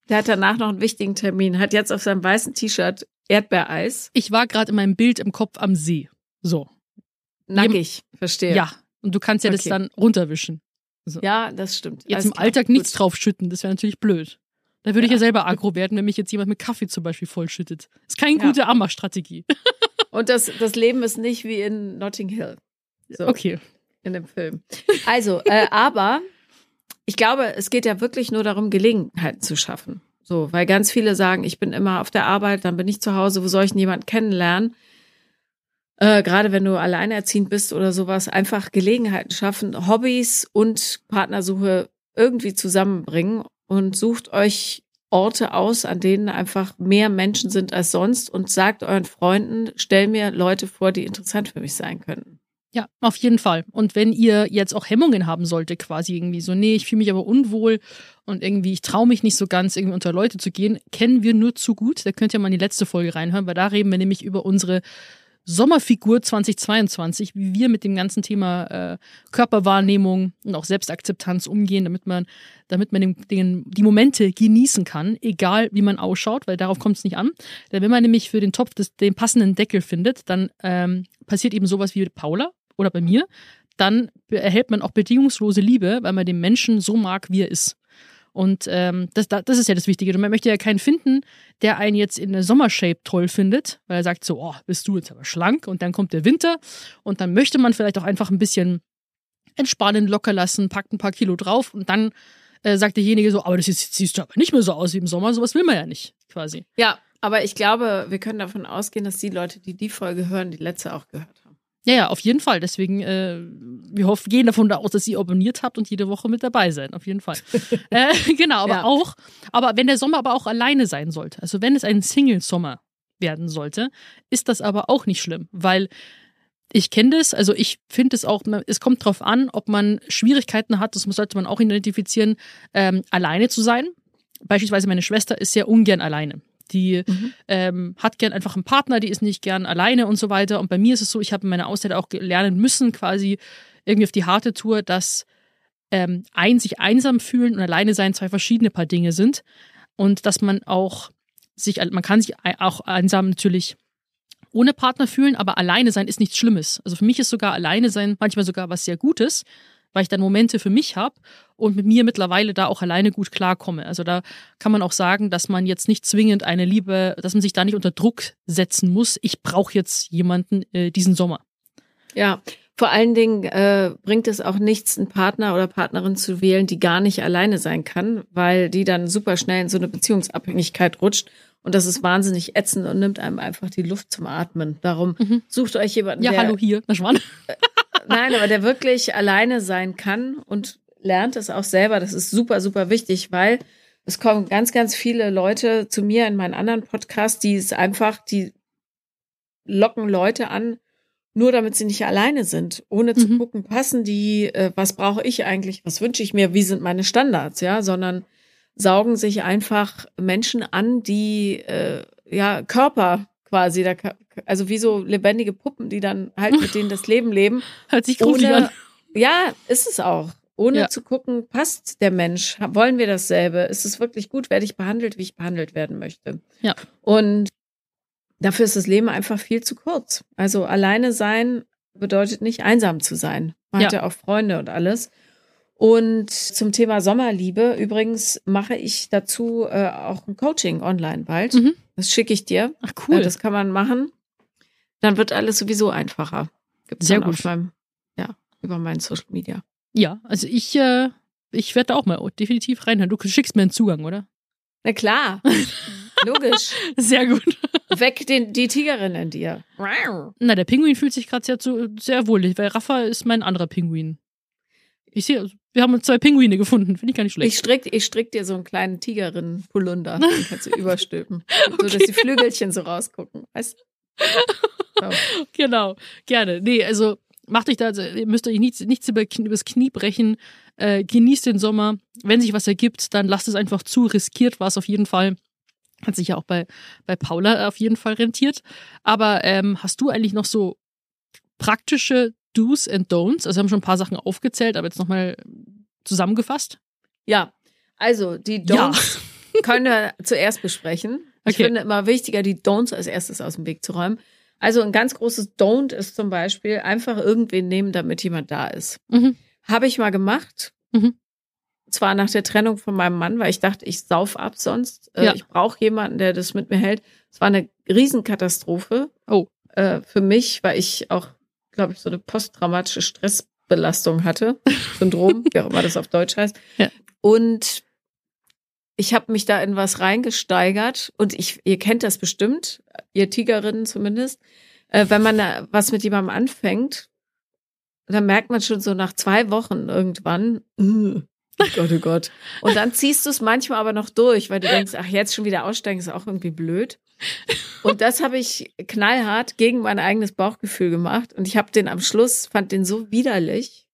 der hat danach noch einen wichtigen Termin, hat jetzt auf seinem weißen T-Shirt Erdbeereis, Ich war gerade in meinem Bild im Kopf am See. So. nackig, verstehe. Ja. Und du kannst ja das Okay. dann runterwischen. Ja, das stimmt. Jetzt Alles im klar. Alltag Gut. nichts draufschütten, das wäre natürlich blöd. Da würde ich Ja. ja selber aggro werden, wenn mich jetzt jemand mit Kaffee zum Beispiel vollschüttet. Ist keine Ja. gute Anmachstrategie. Und das, das Leben ist nicht wie in Notting Hill. So. Okay. In dem Film. Also, äh, aber ich glaube, es geht ja wirklich nur darum, Gelegenheiten zu schaffen. So, weil ganz viele sagen, ich bin immer auf der Arbeit, dann bin ich zu Hause, wo soll ich denn jemanden kennenlernen? Äh, Gerade wenn du alleinerziehend bist oder sowas, einfach Gelegenheiten schaffen, Hobbys und Partnersuche irgendwie zusammenbringen und sucht euch Orte aus, an denen einfach mehr Menschen sind als sonst und sagt euren Freunden, stell mir Leute vor, die interessant für mich sein könnten. Ja, auf jeden Fall. Und wenn ihr jetzt auch Hemmungen haben sollte, quasi irgendwie so, nee, ich fühle mich aber unwohl und irgendwie, ich traue mich nicht so ganz, irgendwie unter Leute zu gehen, kennen wir nur zu gut. Da könnt ihr mal in die letzte Folge reinhören, weil da reden wir nämlich über unsere Sommerfigur 2022, wie wir mit dem ganzen Thema äh, Körperwahrnehmung und auch Selbstakzeptanz umgehen, damit man, damit man den, den, die Momente genießen kann, egal wie man ausschaut, weil darauf kommt es nicht an. Denn wenn man nämlich für den Topf des, den passenden Deckel findet, dann ähm, passiert eben sowas wie mit Paula oder bei mir, dann erhält man auch bedingungslose Liebe, weil man den Menschen so mag, wie er ist. Und ähm, das, das ist ja das Wichtige. Und man möchte ja keinen finden, der einen jetzt in der Sommershape toll findet, weil er sagt so, oh, bist du jetzt aber schlank und dann kommt der Winter und dann möchte man vielleicht auch einfach ein bisschen entspannen, locker lassen, packt ein paar Kilo drauf und dann äh, sagt derjenige so, aber das ist, siehst du aber nicht mehr so aus wie im Sommer, sowas will man ja nicht, quasi. Ja, aber ich glaube, wir können davon ausgehen, dass die Leute, die die Folge hören, die letzte auch gehört. Ja, ja, auf jeden Fall. Deswegen, äh, wir hoffen, gehen davon aus, dass ihr abonniert habt und jede Woche mit dabei seid. Auf jeden Fall. äh, genau, aber Ja. auch, aber wenn der Sommer aber auch alleine sein sollte, also wenn es ein Single-Sommer werden sollte, ist das aber auch nicht schlimm, weil ich kenne das, also ich finde es auch, es kommt drauf an, ob man Schwierigkeiten hat, das sollte man auch identifizieren, ähm, alleine zu sein. Beispielsweise meine Schwester ist sehr ungern alleine. Die ähm, hat gern einfach einen Partner, die ist nicht gern alleine und so weiter. Und bei mir ist es so, ich habe in meiner Auszeit auch lernen müssen, quasi irgendwie auf die harte Tour, dass ähm, ein sich einsam fühlen und alleine sein zwei verschiedene Paar Dinge sind. Und dass man auch sich, man kann sich auch einsam natürlich ohne Partner fühlen, aber alleine sein ist nichts Schlimmes. Also für mich ist sogar alleine sein manchmal sogar was sehr Gutes, weil ich dann Momente für mich habe und mit mir mittlerweile da auch alleine gut klarkomme. Also da kann man auch sagen, dass man jetzt nicht zwingend eine Liebe, dass man sich da nicht unter Druck setzen muss. Ich brauche jetzt jemanden äh, diesen Sommer. Ja, vor allen Dingen äh, bringt es auch nichts, einen Partner oder Partnerin zu wählen, die gar nicht alleine sein kann, weil die dann super schnell in so eine Beziehungsabhängigkeit rutscht. Und das ist wahnsinnig ätzend und nimmt einem einfach die Luft zum Atmen. Darum Mhm. sucht euch jemanden, Ja, der, hallo hier, na Schwan. Nein, aber der wirklich alleine sein kann und lernt es auch selber. Das ist super, super wichtig, weil es kommen ganz, ganz viele Leute zu mir in meinen anderen Podcasts, die es einfach, die locken Leute an, nur damit sie nicht alleine sind, ohne zu Mhm. gucken, passen die, äh, was brauche ich eigentlich, was wünsche ich mir, wie sind meine Standards, ja, sondern saugen sich einfach Menschen an, die äh, ja Körper quasi, da, also wie so lebendige Puppen, die dann halt mit denen das Leben leben, Hört sich gruselig ohne, an. ja, ist es auch. Ohne Ja. zu gucken, passt der Mensch? Wollen wir dasselbe? Ist es wirklich gut? Werde ich behandelt, wie ich behandelt werden möchte? Ja. Und dafür ist das Leben einfach viel zu kurz. Also alleine sein bedeutet nicht einsam zu sein. Man hat Ja. ja auch Freunde und alles. Und zum Thema Sommerliebe, übrigens mache ich dazu äh, auch ein Coaching online bald. Mhm. Das schicke ich dir. Ach cool. das kann man machen. Dann wird alles sowieso einfacher. Gibt's Sehr gut. Meinem, ja, über meinen Social Media. ja, also ich, äh, ich werde da auch mal definitiv reinhören. Du schickst mir einen Zugang, oder? Na klar. Logisch. Sehr gut. Weg den, die Tigerin in dir. Na, der Pinguin fühlt sich gerade sehr, zu- sehr wohlig, weil Rafa ist mein anderer Pinguin. Ich sehe, wir haben uns zwei Pinguine gefunden. Finde ich gar nicht schlecht. Ich strick, ich strick dir so einen kleinen Tigerin-Polunder. Den kannst du überstülpen. So, dass die Flügelchen so rausgucken. Weißt du? So. Genau, gerne. Nee, also macht euch da, also, ihr müsst euch nichts, nichts über, übers Knie brechen. Äh, genießt den Sommer. Wenn sich was ergibt, dann lasst es einfach zu. Riskiert was auf jeden Fall. Hat sich ja auch bei, bei Paula auf jeden Fall rentiert. Aber ähm, hast du eigentlich noch so praktische Do's and Don'ts. Also wir haben schon ein paar Sachen aufgezählt, aber jetzt nochmal zusammengefasst. Ja, also die Ja. Don'ts können wir zuerst besprechen. Ich Okay. finde immer wichtiger, die Don'ts als erstes aus dem Weg zu räumen. Also ein ganz großes Don't ist zum Beispiel einfach irgendwen nehmen, damit jemand da ist. Mhm. Habe ich mal gemacht. Mhm. Zwar nach der Trennung von meinem Mann, weil ich dachte, ich sauf ab sonst. Äh, Ja. Ich brauche jemanden, der das mit mir hält. Es war eine Riesenkatastrophe. Oh. Äh, für mich, weil ich auch, glaube ich, so eine posttraumatische Stressbelastung hatte. Syndrom, wie auch immer das auf Deutsch heißt. Ja. Und ich habe mich da in was reingesteigert und ich, ihr kennt das bestimmt, ihr Tigerinnen zumindest, äh, wenn man da was mit jemandem anfängt, dann merkt man schon so nach zwei Wochen irgendwann, oh Gott, oh Gott. Und dann ziehst du es manchmal aber noch durch, weil du denkst, ach, jetzt schon wieder aussteigen ist auch irgendwie blöd. Und das habe ich knallhart gegen mein eigenes Bauchgefühl gemacht. Und ich habe den am Schluss, fand den so widerlich,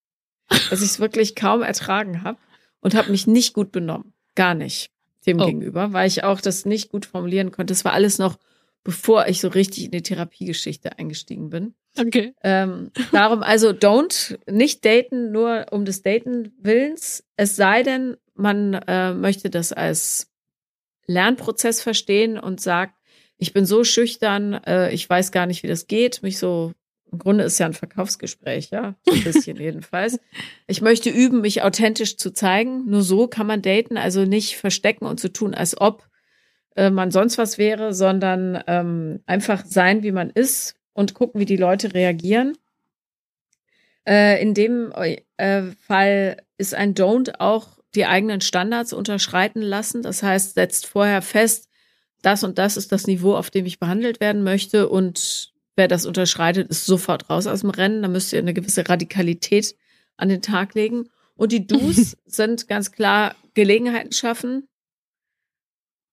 dass ich es wirklich kaum ertragen habe und habe mich nicht gut benommen. Gar nicht dem Oh. gegenüber, weil ich auch das nicht gut formulieren konnte. Es war alles noch, bevor ich so richtig in die Therapiegeschichte eingestiegen bin. Okay. Ähm, darum also don't, nicht daten nur um des Daten Willens. Es sei denn, man äh, möchte das als Lernprozess verstehen und sagt, ich bin so schüchtern, äh, ich weiß gar nicht, wie das geht. Mich so, im Grunde ist ja ein Verkaufsgespräch, ja, so ein bisschen jedenfalls. Ich möchte üben, mich authentisch zu zeigen. Nur so kann man daten, also nicht verstecken und so tun, als ob äh, man sonst was wäre, sondern ähm, einfach sein, wie man ist und gucken, wie die Leute reagieren. Äh, in dem äh, Fall ist ein Don't auch die eigenen Standards unterschreiten lassen. Das heißt, setzt vorher fest, das und das ist das Niveau, auf dem ich behandelt werden möchte. Und wer das unterschreitet, ist sofort raus aus dem Rennen. Da müsst ihr eine gewisse Radikalität an den Tag legen. Und die Do's sind ganz klar Gelegenheiten schaffen,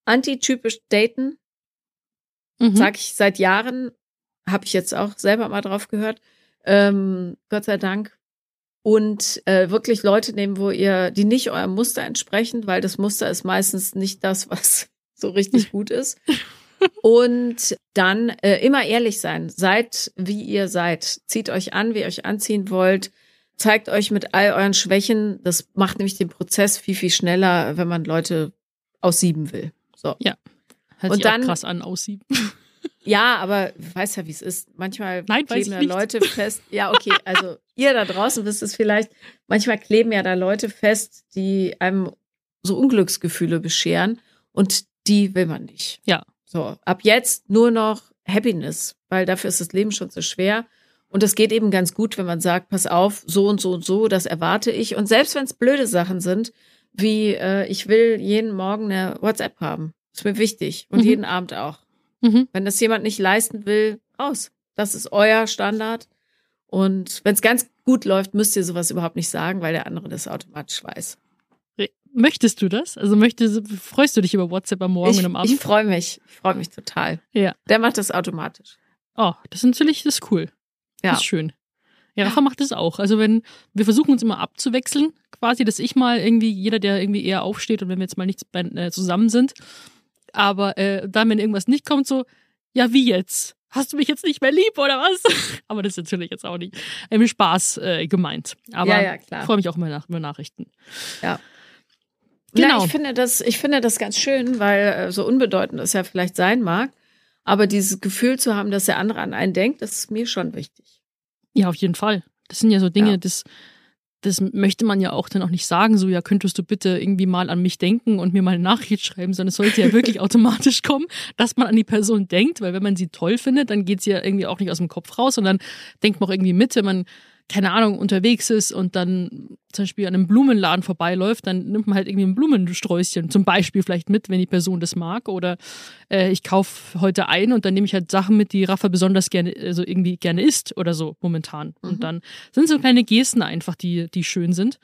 antitypisch daten, Mhm. sag ich seit Jahren, habe ich jetzt auch selber mal drauf gehört, ähm, Gott sei Dank. Und äh, wirklich Leute nehmen, wo ihr, die nicht eurem Muster entsprechen, weil das Muster ist meistens nicht das, was so richtig gut ist. Und dann äh, immer ehrlich sein. Seid, wie ihr seid. Zieht euch an, wie ihr euch anziehen wollt. Zeigt euch mit all euren Schwächen. Das macht nämlich den Prozess viel, viel schneller, wenn man Leute aussieben will. So. Hört und sich auch dann- krass an, aussieben. Ja, aber du weißt ja, wie es ist. Manchmal Nein, weiß kleben ja. Leute fest. Ja, okay, also ihr da draußen wisst es vielleicht. Manchmal kleben ja da Leute fest, die einem so Unglücksgefühle bescheren und die will man nicht. Ja. So, ab jetzt nur noch Happiness, weil dafür ist das Leben schon so schwer. Und es geht eben ganz gut, wenn man sagt, pass auf, so und so und so, das erwarte ich. Und selbst wenn es blöde Sachen sind, wie äh, ich will jeden Morgen eine WhatsApp haben, ist mir wichtig. Und Mhm. jeden Abend auch. Mhm. Wenn das jemand nicht leisten will, raus. Das ist euer Standard. Und wenn es ganz gut läuft, müsst ihr sowas überhaupt nicht sagen, weil der andere das automatisch weiß. Möchtest du das? Also möchtest, freust du dich über WhatsApp am Morgen ich und am Abend? ich freue mich. Ich freue mich total. Ja. Der macht das automatisch. Oh, das ist natürlich, das ist cool. Ja. Das ist schön. Ja, Rafa macht das auch. Also wenn, wir versuchen uns immer abzuwechseln, quasi, dass ich mal irgendwie, jeder, der irgendwie eher aufsteht und wenn wir jetzt mal nicht äh, zusammen sind, aber äh, dann, wenn irgendwas nicht kommt, so, ja, wie jetzt? Hast du mich jetzt nicht mehr lieb oder was? aber das ist natürlich jetzt auch nicht im Spaß äh, gemeint. Aber ja, ja, klar. ich freue mich auch immer nach, über Nachrichten. Ja. Genau. Ja, ich finde das, ich finde das ganz schön, weil äh, so unbedeutend es ja vielleicht sein mag, aber dieses Gefühl zu haben, dass der andere an einen denkt, das ist mir schon wichtig. Ja, auf jeden Fall. Das sind ja so Dinge, Ja. das, das möchte man ja auch dann auch nicht sagen, so, ja, könntest du bitte irgendwie mal an mich denken und mir mal eine Nachricht schreiben, sondern es sollte ja wirklich automatisch kommen, dass man an die Person denkt, weil wenn man sie toll findet, dann geht sie ja irgendwie auch nicht aus dem Kopf raus, sondern denkt man auch irgendwie mit, wenn man, keine Ahnung, unterwegs ist und dann zum Beispiel an einem Blumenladen vorbeiläuft, dann nimmt man halt irgendwie ein Blumensträußchen zum Beispiel vielleicht mit, wenn die Person das mag. Oder äh, ich kaufe heute ein und dann nehme ich halt Sachen mit, die Rafa besonders gerne, also irgendwie gerne isst oder so momentan. Mhm. Und dann sind so kleine Gesten einfach, die, die schön sind.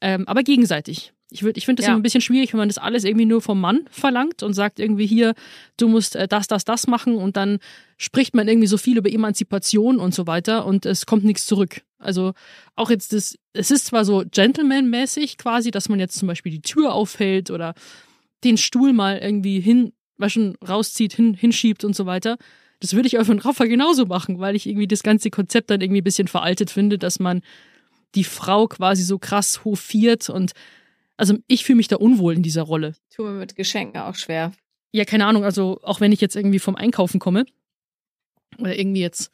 Ähm, aber gegenseitig. Ich, würd- ich finde das Ja. immer ein bisschen schwierig, wenn man das alles irgendwie nur vom Mann verlangt und sagt irgendwie hier, du musst äh, das, das, das machen und dann spricht man irgendwie so viel über Emanzipation und so weiter und es kommt nichts zurück. Also auch jetzt das, es ist zwar so Gentleman-mäßig quasi, dass man jetzt zum Beispiel die Tür aufhält oder den Stuhl mal irgendwie hin, waschen, rauszieht, hin, hinschiebt und so weiter. Das würde ich auch von Rafa genauso machen, weil ich irgendwie das ganze Konzept dann irgendwie ein bisschen veraltet finde, dass man die Frau quasi so krass hofiert und also ich fühle mich da unwohl in dieser Rolle. Tue mir mit Geschenken auch schwer. Ja, keine Ahnung, also auch wenn ich jetzt irgendwie vom Einkaufen komme oder irgendwie jetzt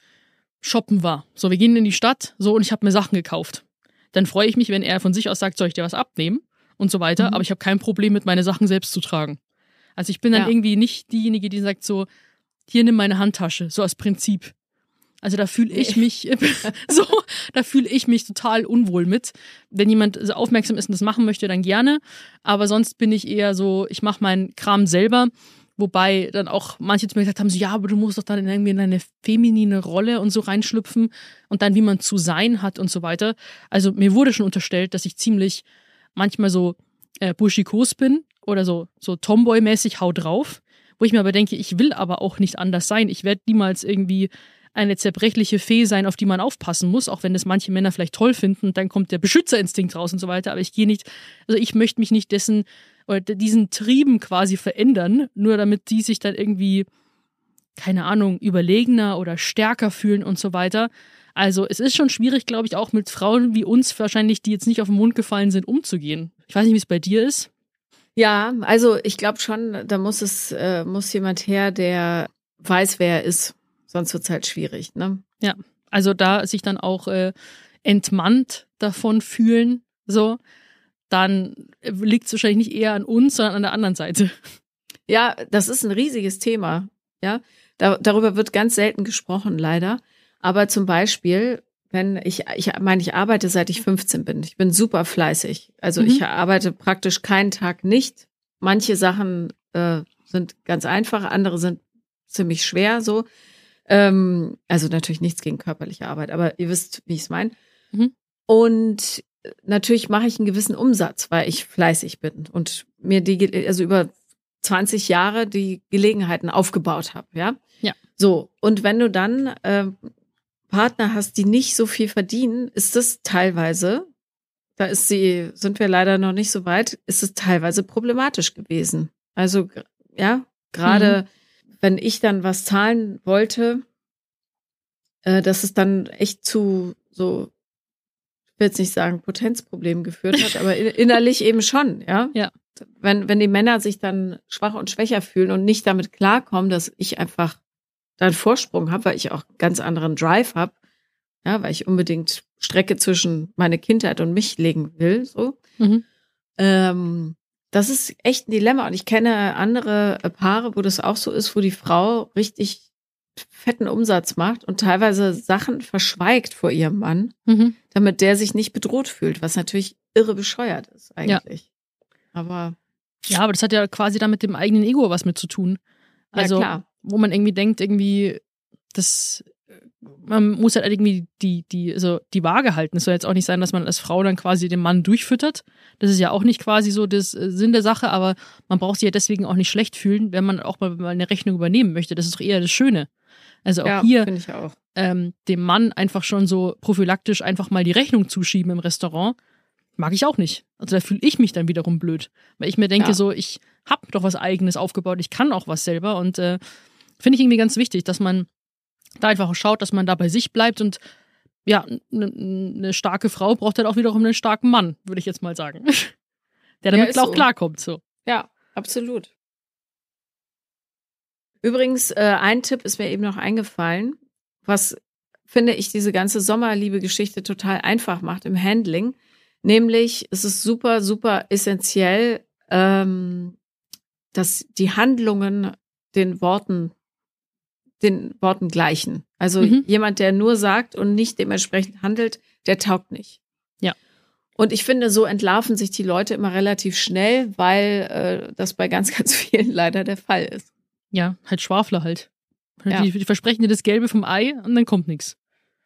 shoppen war. So, wir gehen in die Stadt, so und ich habe mir Sachen gekauft. Dann freue ich mich, wenn er von sich aus sagt, soll ich dir was abnehmen und so weiter, mhm. aber ich habe kein Problem mit meine Sachen selbst zu tragen. Also ich bin dann ja. irgendwie nicht diejenige, die sagt so, hier nimm meine Handtasche, so als Prinzip. Also da fühle ich mich so, da fühle ich mich total unwohl mit. Wenn jemand so aufmerksam ist und das machen möchte, dann gerne. Aber sonst bin ich eher so, ich mache meinen Kram selber. Wobei dann auch manche zu mir gesagt haben, so, ja, aber du musst doch dann irgendwie in eine feminine Rolle und so reinschlüpfen und dann, wie man zu sein hat und so weiter. Also mir wurde schon unterstellt, dass ich ziemlich manchmal so äh, buschikos bin oder so, so Tomboy-mäßig hau drauf. Wo ich mir aber denke, ich will aber auch nicht anders sein. Ich werde niemals irgendwie eine zerbrechliche Fee sein, auf die man aufpassen muss, auch wenn das manche Männer vielleicht toll finden, dann kommt der Beschützerinstinkt raus und so weiter. Aber ich gehe nicht, also ich möchte mich nicht dessen oder diesen Trieben quasi verändern, nur damit die sich dann irgendwie, keine Ahnung, überlegener oder stärker fühlen und so weiter. Also es ist schon schwierig, glaube ich, auch mit Frauen wie uns wahrscheinlich, die jetzt nicht auf den Mund gefallen sind, umzugehen. Ich weiß nicht, wie es bei dir ist. Ja, also ich glaube schon, da muss es, äh, muss jemand her, der weiß, wer er ist. Sonst wird es halt schwierig, ne? Ja, also da sich dann auch äh, entmannt davon fühlen, so, dann liegt es wahrscheinlich nicht eher an uns, sondern an der anderen Seite. Ja, das ist ein riesiges Thema. Ja, da, darüber wird ganz selten gesprochen, leider. Aber zum Beispiel, wenn ich, ich meine, ich arbeite seit ich 15 bin. Ich bin super fleißig. Also mhm. ich arbeite praktisch keinen Tag nicht. Manche Sachen äh, sind ganz einfach, andere sind ziemlich schwer so. Ähm, also natürlich nichts gegen körperliche Arbeit, aber ihr wisst, wie ich es meine. Mhm. Und natürlich mache ich einen gewissen Umsatz, weil ich fleißig bin und mir die, also über 20 Jahre die Gelegenheiten aufgebaut habe, ja. Ja. So, und wenn du dann äh, Partner hast, die nicht so viel verdienen, ist das teilweise, da ist sie, sind wir leider noch nicht so weit, ist es teilweise problematisch gewesen. Also, ja, gerade mhm wenn ich dann was zahlen wollte, äh, dass es dann echt zu so, ich will jetzt nicht sagen, Potenzproblemen geführt hat, aber innerlich eben schon, ja. Ja. Wenn, wenn die Männer sich dann schwach und schwächer fühlen und nicht damit klarkommen, dass ich einfach da einen Vorsprung habe, weil ich auch ganz anderen Drive habe, ja, weil ich unbedingt Strecke zwischen meine Kindheit und mich legen will, so. Mhm. Ähm, das ist echt ein Dilemma. Und ich kenne andere äh, Paare, wo das auch so ist, wo die Frau richtig fetten Umsatz macht und teilweise Sachen verschweigt vor ihrem Mann, mhm. damit der sich nicht bedroht fühlt, was natürlich irre bescheuert ist eigentlich. Ja. Aber ja, aber das hat ja quasi dann mit dem eigenen Ego was mit zu tun. Also, ja, wo man irgendwie denkt, irgendwie, das man muss halt irgendwie die, die, also die Waage halten. Es soll jetzt auch nicht sein, dass man als Frau dann quasi den Mann durchfüttert. Das ist ja auch nicht quasi so das äh, Sinn der Sache, aber man braucht sich ja deswegen auch nicht schlecht fühlen, wenn man auch mal eine Rechnung übernehmen möchte. Das ist doch eher das Schöne. Also auch ja, hier auch. Ähm, dem Mann einfach schon so prophylaktisch einfach mal die Rechnung zuschieben im Restaurant, mag ich auch nicht. Also da fühle ich mich dann wiederum blöd, weil ich mir denke ja. so, ich habe doch was eigenes aufgebaut, ich kann auch was selber und äh, finde ich irgendwie ganz wichtig, dass man da einfach schaut, dass man da bei sich bleibt und ja, eine ne starke Frau braucht halt auch wiederum einen starken Mann, würde ich jetzt mal sagen. Der damit ja, auch so. klarkommt, so. Ja, absolut. Übrigens, äh, ein Tipp ist mir eben noch eingefallen, was finde ich diese ganze Sommerliebe-Geschichte total einfach macht im Handling. Nämlich, es ist super, super essentiell, ähm, dass die Handlungen den Worten den Worten gleichen. Also mhm. jemand, der nur sagt und nicht dementsprechend handelt, der taugt nicht. Ja. Und ich finde, so entlarven sich die Leute immer relativ schnell, weil äh, das bei ganz, ganz vielen leider der Fall ist. Ja, halt Schwafler halt. Ja. Die, die versprechen dir das Gelbe vom Ei und dann kommt nichts.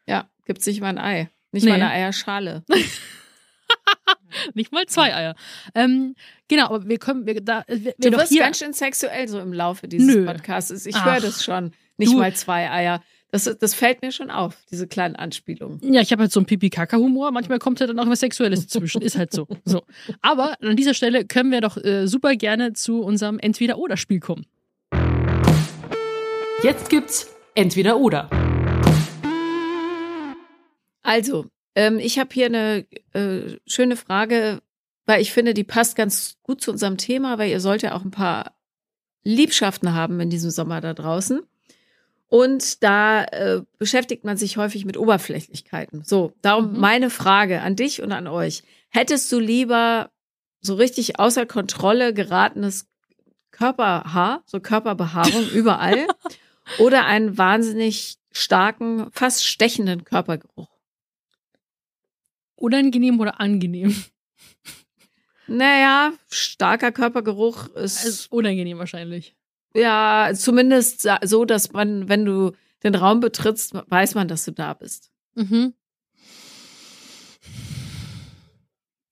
Ja, gibt sich mal ein Ei. Nicht nee. mal eine Eierschale. Nicht mal zwei Eier. Ähm, genau, aber wir können, wir, da, wir, du wirst ganz schön sexuell so im Laufe dieses Nö. Podcasts. Ich höre das schon. Nicht du, mal zwei Eier. Das, das fällt mir schon auf, diese kleinen Anspielungen. Ja, ich habe halt so einen Pipi-Kaka-Humor. Manchmal kommt ja dann auch was Sexuelles zwischen. Ist halt so. so. Aber an dieser Stelle können wir doch äh, super gerne zu unserem Entweder-Oder-Spiel kommen. Jetzt gibt's Entweder oder. Also, ähm, ich habe hier eine äh, schöne Frage, weil ich finde, die passt ganz gut zu unserem Thema, weil ihr sollt ja auch ein paar Liebschaften haben in diesem Sommer da draußen. Und da äh, beschäftigt man sich häufig mit Oberflächlichkeiten. So, darum Mhm. meine Frage an dich und an euch. Hättest du lieber so richtig außer Kontrolle geratenes Körperhaar, so Körperbehaarung überall, oder einen wahnsinnig starken, fast stechenden Körpergeruch? Unangenehm oder angenehm? Naja, starker Körpergeruch ist Also unangenehm wahrscheinlich. Ja zumindest so, dass man, wenn du den Raum betrittst, weiß man, dass du da bist. Mhm.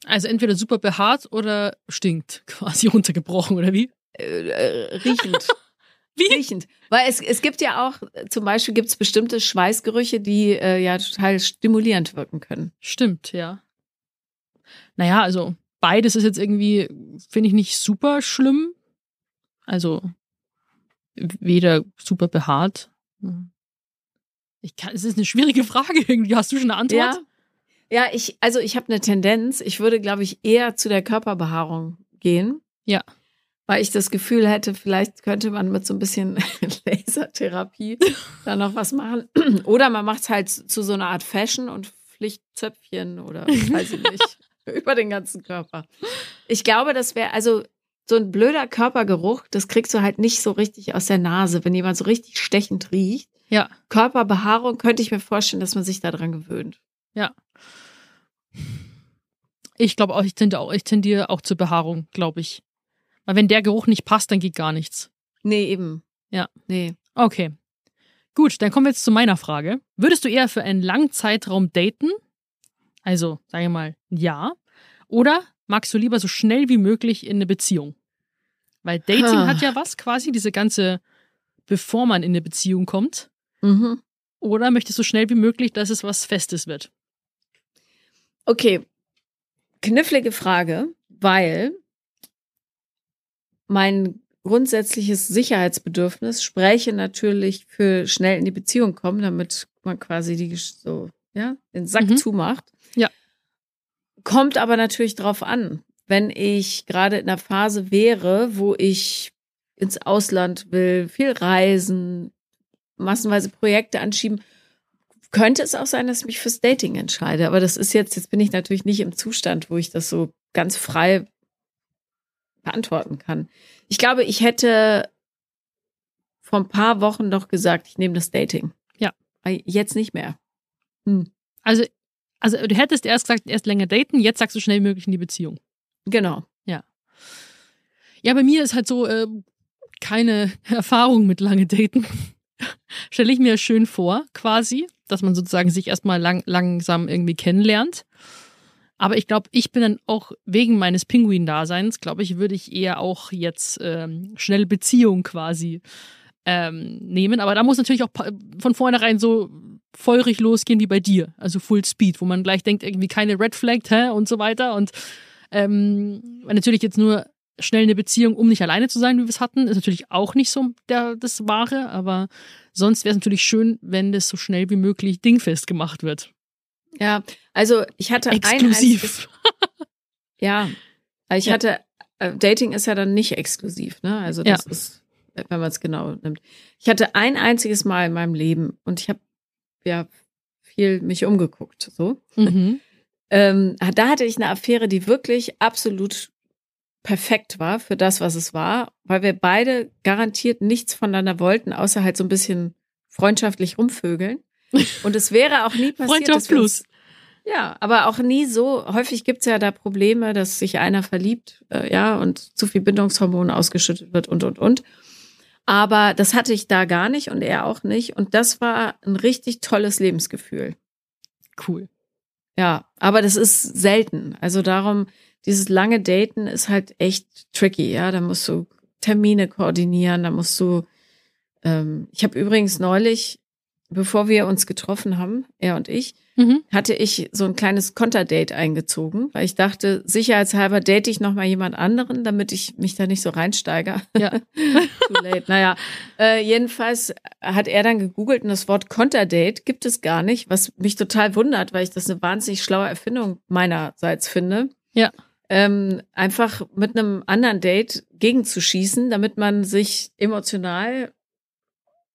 Also entweder super behaart oder stinkt, quasi runtergebrochen, oder wie? Äh, äh, riechend. Wie? Riechend. Weil es, es gibt ja auch, zum Beispiel gibt es bestimmte Schweißgerüche, die äh, ja total stimulierend wirken können. Stimmt, ja. Naja, also beides ist jetzt irgendwie, finde ich nicht super schlimm. Also weder super behaart. Ich kann, es ist eine schwierige Frage irgendwie. Hast du schon eine Antwort? Ja. Ja, ich, also ich habe eine Tendenz, ich würde, glaube ich, eher zu der Körperbehaarung gehen. Ja. Weil ich das Gefühl hätte, vielleicht könnte man mit so ein bisschen Lasertherapie da noch was machen. Oder man macht es halt zu so einer Art Fashion und flicht Zöpfchen oder weiß ich nicht, über den ganzen Körper. Ich glaube, das wäre, also so ein blöder Körpergeruch, das kriegst du halt nicht so richtig aus der Nase, wenn jemand so richtig stechend riecht. Ja. Körperbehaarung könnte ich mir vorstellen, dass man sich daran gewöhnt. Ich glaube auch, ich tendiere auch, ich tendiere auch zur Behaarung, glaube ich. Weil wenn der Geruch nicht passt, dann geht gar nichts. Nee, eben. Ja. Nee. Okay. Gut, dann kommen wir jetzt zu meiner Frage. Würdest du eher für einen langen Zeitraum daten? Also, sagen wir mal, Jahr. Oder magst du lieber so schnell wie möglich in eine Beziehung? Weil Dating Ah. hat ja was quasi, diese ganze, bevor man in eine Beziehung kommt. Mhm. Oder möchtest du so schnell wie möglich, dass es was Festes wird? Okay. Knifflige Frage, weil mein grundsätzliches Sicherheitsbedürfnis spräche natürlich für schnell in die Beziehung kommen, damit man quasi die so, ja, den Sack Mhm. zumacht. Ja. Kommt aber natürlich drauf an. Wenn ich gerade in einer Phase wäre, wo ich ins Ausland will, viel reisen, massenweise Projekte anschieben, könnte es auch sein, dass ich mich fürs Dating entscheide. Aber das ist jetzt, jetzt bin ich natürlich nicht im Zustand, wo ich das so ganz frei beantworten kann. Ich glaube, ich hätte vor ein paar Wochen noch gesagt, ich nehme das Dating. Ja. Jetzt nicht mehr. Also, also du hättest erst gesagt, erst länger daten, jetzt sagst du schnell wie möglich in die Beziehung. Genau. Ja, bei mir ist halt so äh, keine Erfahrung mit lange Daten. Stelle ich mir schön vor, quasi, dass man sozusagen sich erstmal lang, langsam irgendwie kennenlernt. Aber ich glaube, ich bin dann auch wegen meines Pinguin-Daseins, glaube ich, würde ich eher auch jetzt ähm, schnell Beziehung quasi ähm, nehmen. Aber da muss natürlich auch von vornherein so feurig losgehen wie bei dir, also Full Speed, wo man gleich denkt, irgendwie keine Red Flag, hä, und so weiter. Und ähm, natürlich jetzt nur schnell eine Beziehung, um nicht alleine zu sein, wie wir es hatten, ist natürlich auch nicht so der, das Wahre, aber sonst wäre es natürlich schön, wenn das so schnell wie möglich dingfest gemacht wird. Ja, also ich hatte ein einziges, Exklusiv. ja, ich Ja. hatte, äh, Dating ist ja dann nicht exklusiv, ne? Also das ist, wenn man es genau nimmt. Ich hatte ein einziges Mal in meinem Leben und ich habe ja viel mich umgeguckt, so. Mhm. Ähm, da hatte ich eine Affäre, die wirklich absolut perfekt war für das, was es war, weil wir beide garantiert nichts voneinander wollten, außer halt so ein bisschen freundschaftlich rumvögeln. Und es wäre auch nie passiert. Freundschaft plus. Ja, aber auch nie so. Häufig gibt's ja da Probleme, dass sich einer verliebt, äh, ja, und zu viel Bindungshormon ausgeschüttet wird und, und, und. Aber das hatte ich da gar nicht und er auch nicht. Und das war ein richtig tolles Lebensgefühl. Cool. Ja, aber das ist selten. Also darum, dieses lange Daten ist halt echt tricky, ja. Da musst du Termine koordinieren, da musst du. Ähm, ich habe übrigens neulich bevor wir uns getroffen haben, er und ich, Mhm. hatte ich so ein kleines Konterdate eingezogen, weil ich dachte, sicherheitshalber date ich noch mal jemand anderen, damit ich mich da nicht so reinsteige. Ja. Too late. Naja, äh, jedenfalls hat er dann gegoogelt und das Wort Konterdate gibt es gar nicht, was mich total wundert, weil ich das eine wahnsinnig schlaue Erfindung meinerseits finde. Ja. Ähm, einfach mit einem anderen Date gegenzuschießen, damit man sich emotional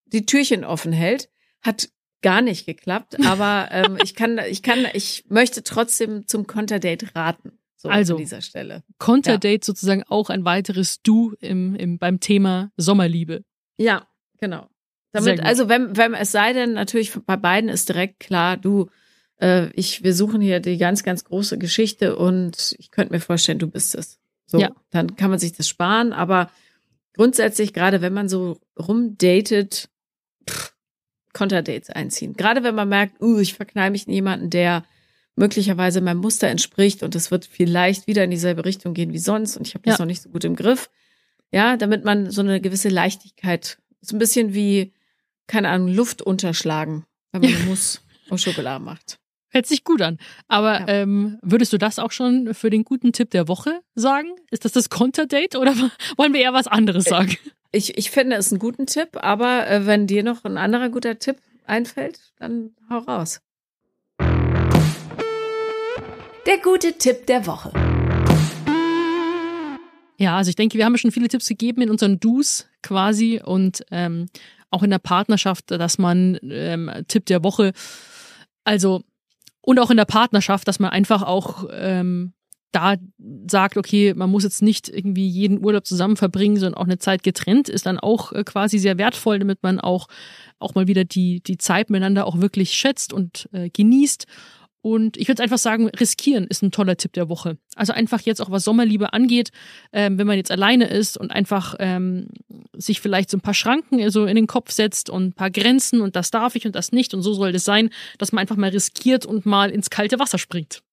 die Türchen offen hält, hat gar nicht geklappt. Aber ähm, ich kann, ich kann, ich möchte trotzdem zum Konterdate raten. So Also. an dieser Stelle. Konterdate sozusagen auch ein weiteres Du im, im, beim Thema Sommerliebe. Ja, genau. Damit, also wenn, wenn es sei denn, natürlich bei beiden ist direkt klar, du, äh, ich, wir suchen hier die ganz, ganz große Geschichte und ich könnte mir vorstellen, du bist es. So, Ja. dann kann man sich das sparen, aber grundsätzlich, gerade wenn man so rumdatet, Konterdates einziehen. Gerade wenn man merkt, uh, ich verknall mich in jemanden, der möglicherweise meinem Muster entspricht und es wird vielleicht wieder in dieselbe Richtung gehen wie sonst und ich habe das Ja. noch nicht so gut im Griff. Ja, damit man so eine gewisse Leichtigkeit, so ein bisschen wie, keine Ahnung, Luft unterschlagen, wenn man einen Mousse aus Schokolade macht. Hört sich gut an. Aber Ja. ähm, würdest du das auch schon für den guten Tipp der Woche sagen? Ist das das Konterdate oder wollen wir eher was anderes sagen? Ich, ich finde es einen guten Tipp, aber äh, wenn dir noch ein anderer guter Tipp einfällt, dann hau raus. Der gute Tipp der Woche. Ja, also ich denke, wir haben ja schon viele Tipps gegeben in unseren Do's quasi und ähm, auch in der Partnerschaft, dass man ähm, Tipp der Woche, also und auch in der Partnerschaft, dass man einfach auch ähm, da sagt, okay, man muss jetzt nicht irgendwie jeden Urlaub zusammen verbringen, sondern auch eine Zeit getrennt ist dann auch äh, quasi sehr wertvoll, damit man auch auch mal wieder die die Zeit miteinander auch wirklich schätzt und äh, genießt. Und ich würde einfach sagen, riskieren ist ein toller Tipp der Woche. Also einfach jetzt auch was Sommerliebe angeht, ähm, wenn man jetzt alleine ist und einfach ähm, sich vielleicht so ein paar Schranken so in den Kopf setzt und ein paar Grenzen und das darf ich und das nicht und so soll das sein, dass man einfach mal riskiert und mal ins kalte Wasser springt.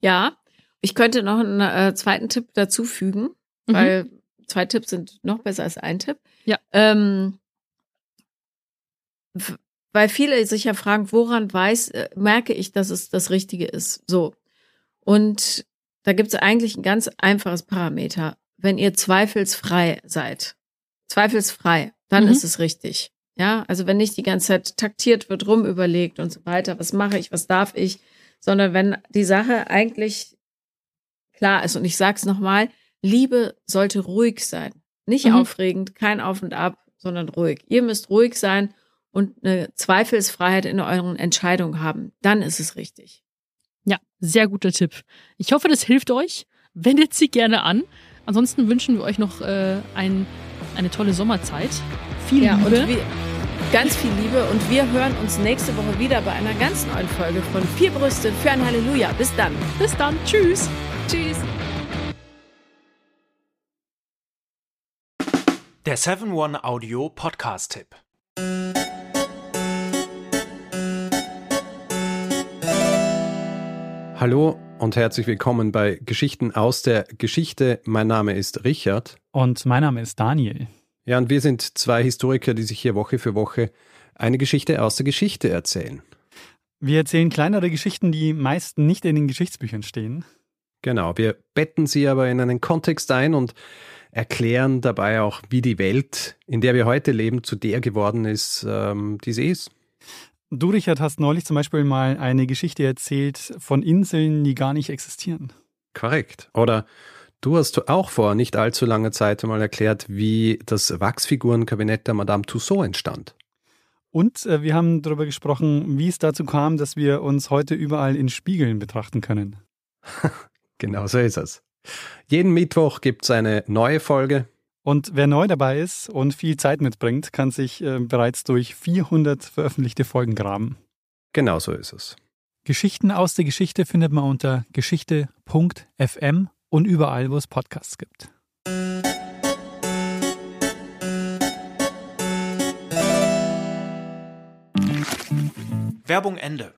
Ja, ich könnte noch einen äh, zweiten Tipp dazu fügen, Mhm. weil zwei Tipps sind noch besser als ein Tipp. Ja. Ähm, weil viele sich ja fragen, woran weiß, äh, merke ich, dass es das Richtige ist. So. Und da gibt es eigentlich ein ganz einfaches Parameter. Wenn ihr zweifelsfrei seid, zweifelsfrei, dann Mhm. ist es richtig. Ja, also wenn nicht die ganze Zeit taktiert wird, rumüberlegt und so weiter, was mache ich, was darf ich, sondern wenn die Sache eigentlich klar ist. Und ich sag's nochmal, Liebe sollte ruhig sein. Nicht Mhm. aufregend, kein Auf und Ab, sondern ruhig. Ihr müsst ruhig sein und eine Zweifelsfreiheit in euren Entscheidungen haben. Dann ist es richtig. Ja, sehr guter Tipp. Ich hoffe, das hilft euch. Wendet sie gerne an. Ansonsten wünschen wir euch noch äh, ein, eine tolle Sommerzeit. Viel Ja, Liebe. Ganz viel Liebe. Und wir hören uns nächste Woche wieder bei einer ganz neuen Folge von Vier Brüste für ein Halleluja. Bis dann. Bis dann. Tschüss. Tschüss. Der 7-One Audio Podcast-Tipp. Hallo und herzlich willkommen bei Geschichten aus der Geschichte. Mein Name ist Richard. Und mein Name ist Daniel. Ja, und wir sind zwei Historiker, die sich hier Woche für Woche eine Geschichte aus der Geschichte erzählen. Wir erzählen kleinere Geschichten, die meist nicht in den Geschichtsbüchern stehen. Genau, wir betten sie aber in einen Kontext ein und erklären dabei auch, wie die Welt, in der wir heute leben, zu der geworden ist, ähm, die sie ist. Du, Richard, hast neulich zum Beispiel mal eine Geschichte erzählt von Inseln, die gar nicht existieren. Korrekt. Oder du hast auch vor nicht allzu langer Zeit einmal erklärt, wie das Wachsfigurenkabinett der Madame Tussaud entstand. Und äh, wir haben darüber gesprochen, wie es dazu kam, dass wir uns heute überall in Spiegeln betrachten können. Genau so ist es. Jeden Mittwoch gibt es eine neue Folge. Und wer neu dabei ist und viel Zeit mitbringt, kann sich äh, bereits durch 400 veröffentlichte Folgen graben. Genau so ist es. Geschichten aus der Geschichte findet man unter geschichte.fm und überall, wo es Podcasts gibt. Werbung Ende.